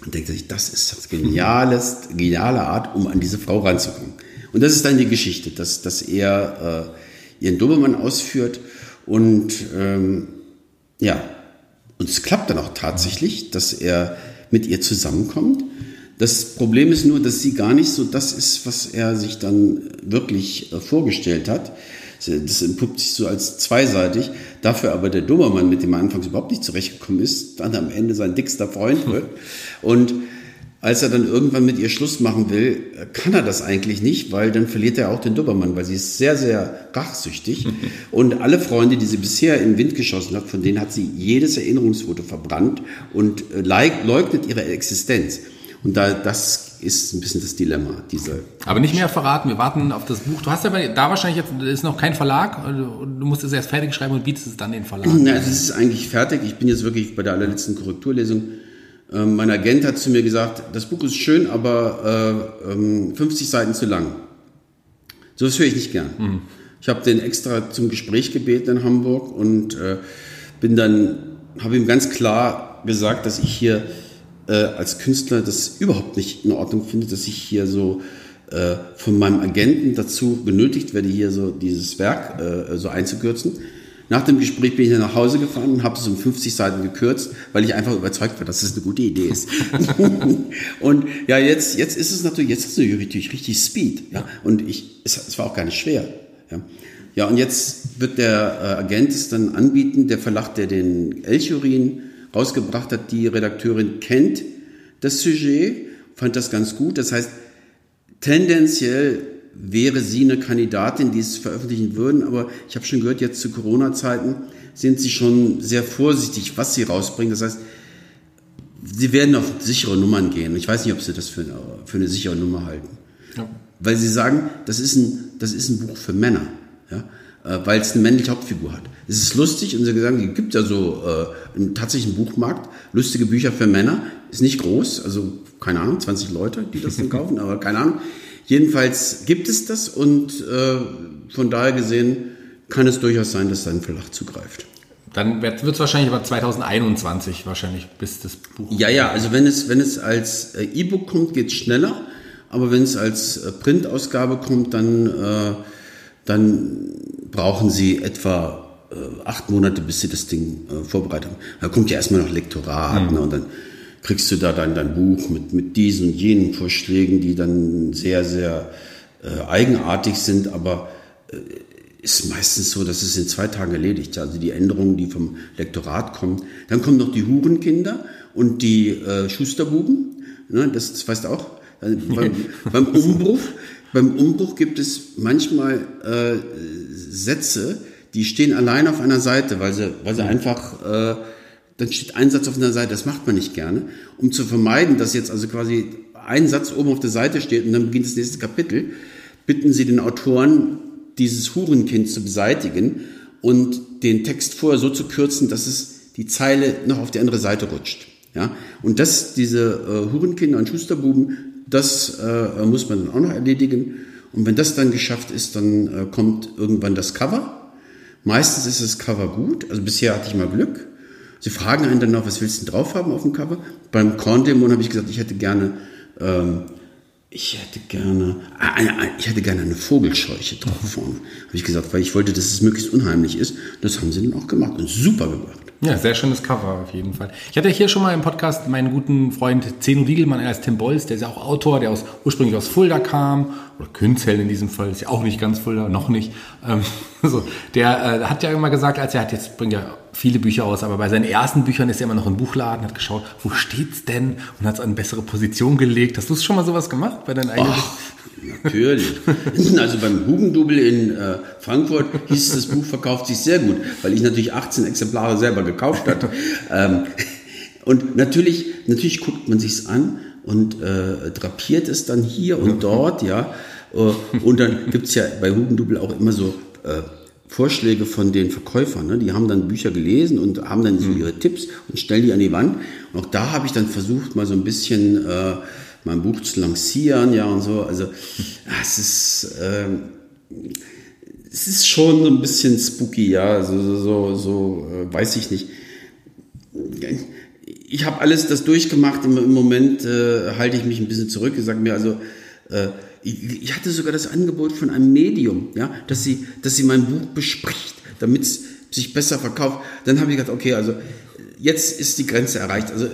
Und denkt sich, das ist das geniales, geniale Art, um an diese Frau ranzukommen. Und das ist dann die Geschichte, dass, dass er äh, ihren Dobermann ausführt. Und ähm, ja, und es klappt dann auch tatsächlich, dass er mit ihr zusammenkommt. Das Problem ist nur, dass sie gar nicht so das ist, was er sich dann wirklich äh, vorgestellt hat. Das entpuppt sich so als zweiseitig. Dafür aber der Dobermann, mit dem er anfangs überhaupt nicht zurechtgekommen ist, dann am Ende sein dickster Freund [laughs] wird. Und als er dann irgendwann mit ihr Schluss machen will, kann er das eigentlich nicht, weil dann verliert er auch den Dobermann, weil sie ist sehr, sehr rachsüchtig. [laughs] und alle Freunde, die sie bisher in den Wind geschossen hat, von denen hat sie jedes Erinnerungsfoto verbrannt und äh, leugnet ihre Existenz. Und da, das ist ein bisschen das Dilemma. Diese Aber nicht mehr verraten, wir warten auf das Buch. Du hast ja da wahrscheinlich jetzt, ist noch kein Verlag, also du musst es erst fertig schreiben und bietest es dann den Verlag. Na, es ist eigentlich fertig. Ich bin jetzt wirklich bei der allerletzten Korrekturlesung ähm, mein Agent hat zu mir gesagt, das Buch ist schön, aber äh, 50 ähm, Seiten zu lang. So das höre ich nicht gern. Mhm. Ich habe den extra zum Gespräch gebeten in Hamburg und äh, bin dann, habe ihm ganz klar gesagt, dass ich hier äh, als Künstler das überhaupt nicht in Ordnung finde, dass ich hier so äh, von meinem Agenten dazu genötigt werde, hier so dieses Werk äh, so einzukürzen. Nach dem Gespräch bin ich dann nach Hause gefahren und habe es um 50 Seiten gekürzt, weil ich einfach überzeugt war, dass es eine gute Idee ist. [laughs] und ja, jetzt, jetzt ist es natürlich, jetzt ist es natürlich richtig Speed. Ja? Und ich, es, es war auch gar nicht schwer. Ja? Ja, und jetzt wird der äh, Agent es dann anbieten, der Verlag, der den Elchurin rausgebracht hat, die Redakteurin kennt das Sujet, fand das ganz gut. Das heißt, tendenziell wäre sie eine Kandidatin, die es veröffentlichen würden. Aber ich habe schon gehört, jetzt zu Corona-Zeiten sind sie schon sehr vorsichtig, was sie rausbringen. Das heißt, sie werden auf sichere Nummern gehen. Ich weiß nicht, ob sie das für eine, für eine sichere Nummer halten. Ja. Weil sie sagen, das ist ein, das ist ein Buch für Männer. Ja? Äh, weil es eine männliche Hauptfigur hat. Es ist lustig und sie sagen, es gibt ja so äh, einen tatsächlichen Buchmarkt, lustige Bücher für Männer, ist nicht groß, also keine Ahnung, 20 Leute, die das dann [laughs] kaufen, aber keine Ahnung. Jedenfalls gibt es das und äh, von daher gesehen kann es durchaus sein, dass sein Verlag zugreift. Dann wird es wahrscheinlich aber 2021 wahrscheinlich, bis das Buch. Ja, ja, also wenn es, wenn es als äh, E-Book kommt, geht es schneller. Aber wenn es als äh, Printausgabe kommt, dann, äh, dann brauchen Sie etwa äh, acht Monate, bis Sie das Ding äh, vorbereitet haben. Da kommt ja erstmal noch Lektorat mhm. ne, und dann kriegst du da dann dein Buch mit, mit diesen und jenen Vorschlägen, die dann sehr, sehr äh, eigenartig sind, aber äh, ist meistens so, dass es in zwei Tagen erledigt. Also die Änderungen, die vom Lektorat kommen. Dann kommen noch die Hurenkinder und die äh, Schusterbuben. Ne, das, das weißt du auch. Also [laughs] beim, beim, Umbruch, beim Umbruch gibt es manchmal äh, Sätze, die stehen allein auf einer Seite, weil sie, weil sie einfach, äh, dann steht ein Satz auf einer Seite, das macht man nicht gerne. Um zu vermeiden, dass jetzt also quasi ein Satz oben auf der Seite steht und dann beginnt das nächste Kapitel, bitten sie den Autoren, dieses Hurenkind zu beseitigen und den Text vorher so zu kürzen, dass es die Zeile noch auf die andere Seite rutscht. Ja? Und das, diese äh, Hurenkinder und Schusterbuben, das äh, muss man dann auch noch erledigen. Und wenn das dann geschafft ist, dann äh, kommt irgendwann das Cover. Meistens ist das Cover gut. Also bisher hatte ich mal Glück. Sie fragen einen dann noch, was willst du denn drauf haben auf dem Cover? Beim Korndämon habe ich gesagt, ich hätte gerne ähm, ich hätte gerne, eine, ich hätte gerne eine Vogelscheuche drauf vorne. Habe ich gesagt, weil ich wollte, dass es möglichst unheimlich ist. Das haben sie dann auch gemacht und super gemacht. Ja, sehr schönes Cover auf jeden Fall. Ich hatte hier schon mal im Podcast meinen guten Freund Zeno Diegelmann, er heißt Tim Bolz, der ist ja auch Autor, der aus, ursprünglich aus Fulda kam, oder Künzell in diesem Fall, ist ja auch nicht ganz Fulda, noch nicht. Ähm, [laughs] so, der äh, hat ja immer gesagt, als er hat jetzt bringt ja viele Bücher aus, aber bei seinen ersten Büchern ist er immer noch im Buchladen, hat geschaut, wo steht's denn und hat es an bessere Position gelegt. Hast du schon mal sowas gemacht bei deinen eigenen? Natürlich. Also beim Hugendubel in äh, Frankfurt hieß das Buch verkauft sich sehr gut, weil ich natürlich 18 Exemplare selber gekauft hatte. Ähm, und natürlich, natürlich guckt man sich's an und äh, drapiert es dann hier und dort, ja. Äh, und dann gibt's ja bei Hugendubel auch immer so äh, Vorschläge von den Verkäufern. Ne? Die haben dann Bücher gelesen und haben dann so mhm. ihre Tipps und stellen die an die Wand. Und auch da habe ich dann versucht, mal so ein bisschen äh, mein Buch zu lancieren, ja und so. Also es ist, äh, es ist schon so ein bisschen spooky, ja. Also, so, so, so äh, weiß ich nicht. Ich habe alles das durchgemacht. Im, im Moment äh, halte ich mich ein bisschen zurück. Ich sage mir also, äh, ich, hatte sogar das Angebot von einem Medium, ja, dass sie, dass sie mein Buch bespricht, damit es sich besser verkauft. Dann habe ich gedacht, okay, also jetzt ist die Grenze erreicht. Also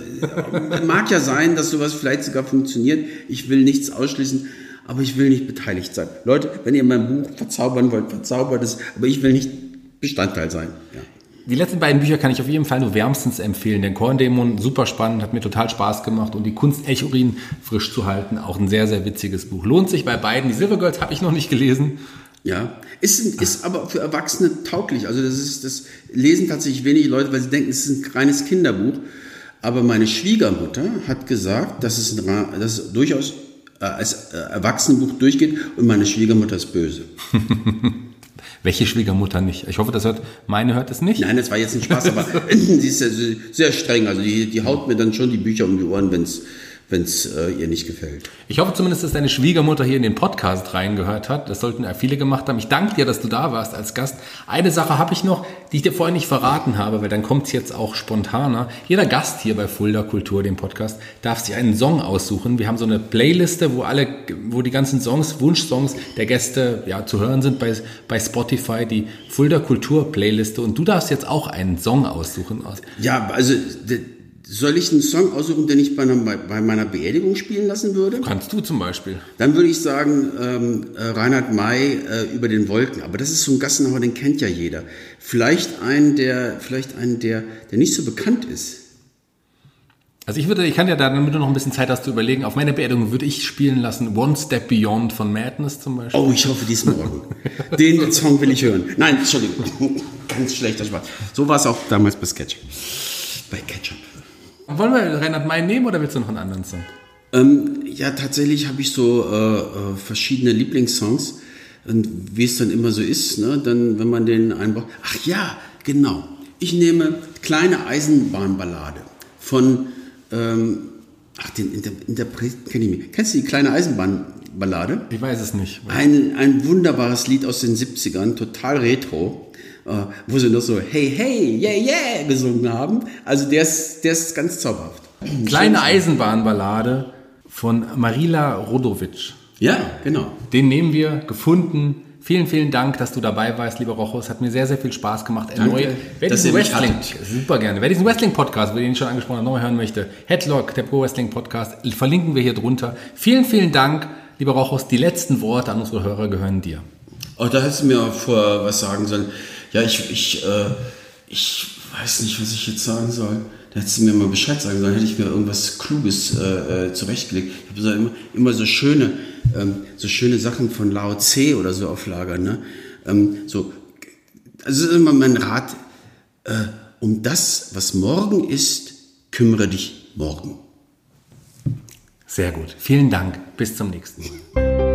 mag ja sein, dass sowas vielleicht sogar funktioniert. Ich will nichts ausschließen, aber ich will nicht beteiligt sein. Leute, wenn ihr mein Buch verzaubern wollt, verzaubert es, aber ich will nicht Bestandteil sein. Ja. Die letzten beiden Bücher kann ich auf jeden Fall nur wärmstens empfehlen. Den Korndämon, super spannend, hat mir total Spaß gemacht. Und die Kunst Echorin frisch zu halten, auch ein sehr, sehr witziges Buch. Lohnt sich bei beiden. Die Silver Girls habe ich noch nicht gelesen. Ja, ist, ist aber für Erwachsene tauglich. Also das ist, das lesen tatsächlich wenige Leute, weil sie denken, es ist ein reines Kinderbuch. Aber meine Schwiegermutter hat gesagt, dass es, ein, dass es durchaus äh, als äh, Erwachsenenbuch durchgeht und meine Schwiegermutter ist böse. [laughs] Welche Schwiegermutter nicht? Ich hoffe, das hört, meine hört es nicht. Nein, das war jetzt ein Spaß, aber [laughs] sie ist sehr, sehr streng. Also die, die haut mir dann schon die Bücher um die Ohren, wenn es wenn es äh, ihr nicht gefällt. Ich hoffe zumindest, dass deine Schwiegermutter hier in den Podcast reingehört hat. Das sollten ja viele gemacht haben. Ich danke dir, dass du da warst als Gast. Eine Sache habe ich noch, die ich dir vorhin nicht verraten habe, weil dann kommt es jetzt auch spontaner. Jeder Gast hier bei Fulda Kultur, dem Podcast, darf sich einen Song aussuchen. Wir haben so eine Playliste, wo alle, wo die ganzen Songs, Wunschsongs der Gäste ja, zu hören sind bei, bei Spotify, die Fulda Kultur Playliste. Und du darfst jetzt auch einen Song aussuchen. Ja, also soll ich einen Song aussuchen, den ich bei, einer, bei, meiner Beerdigung spielen lassen würde? Kannst du zum Beispiel. Dann würde ich sagen, ähm, äh, Reinhard May äh, über den Wolken. Aber das ist so ein Gassenhauer, den kennt ja jeder. Vielleicht einen, der, vielleicht einen, der, der nicht so bekannt ist. Also ich würde, ich kann ja da, damit du noch ein bisschen Zeit hast zu überlegen, auf meiner Beerdigung würde ich spielen lassen One Step Beyond von Madness zum Beispiel. Oh, ich hoffe dies morgen. [laughs] Den Song will ich hören. Nein, Entschuldigung. [laughs] Ganz schlechter Spaß. So war es auch damals bei Sketchup. Bei Ketchup. Wollen wir Reinhard May nehmen oder willst du noch einen anderen Song? Ähm, ja, tatsächlich habe ich so äh, äh, verschiedene Lieblingssongs. Und wie es dann immer so ist, ne, dann, wenn man den einbaut. Ach ja, genau. Ich nehme Kleine Eisenbahnballade von, ähm, ach, den Inter Interpreten kenne ich nicht. Kennst du die Kleine Eisenbahnballade? Ich weiß es nicht. Ein, ein wunderbares Lied aus den 70ern, total retro, wo sie noch so Hey, hey, yeah, yeah gesungen haben. Also der ist, der ist ganz zauberhaft. Kleine Eisenbahnballade von Marila Rodovic. Ja, genau. Den nehmen wir, gefunden. Vielen, vielen Dank, dass du dabei warst, lieber Rocho. Es hat mir sehr, sehr viel Spaß gemacht. Erneut. Wer diesen Wrestling, super gerne. Wer diesen Wrestling-Podcast, den ich schon angesprochen habe, neu hören möchte, Headlock, der Pro Wrestling Podcast, verlinken wir hier drunter. Vielen, vielen Dank, lieber Rochus. Die letzten Worte an unsere Hörer gehören dir. Oh, da hättest du mir vor was sagen sollen. Ja, ich, ich, äh, ich weiß nicht, was ich jetzt sagen soll. Da hättest du mir mal Bescheid sagen sollen, hätte ich mir irgendwas Kluges äh, äh, zurechtgelegt. Ich habe so immer, immer so schöne, ähm, so schöne Sachen von Lao Tse oder so auf Lager. Ne? Ähm, so, also ist immer mein Rat. Äh, um das, was morgen ist, kümmere dich morgen. Sehr gut. Vielen Dank. Bis zum nächsten Mal.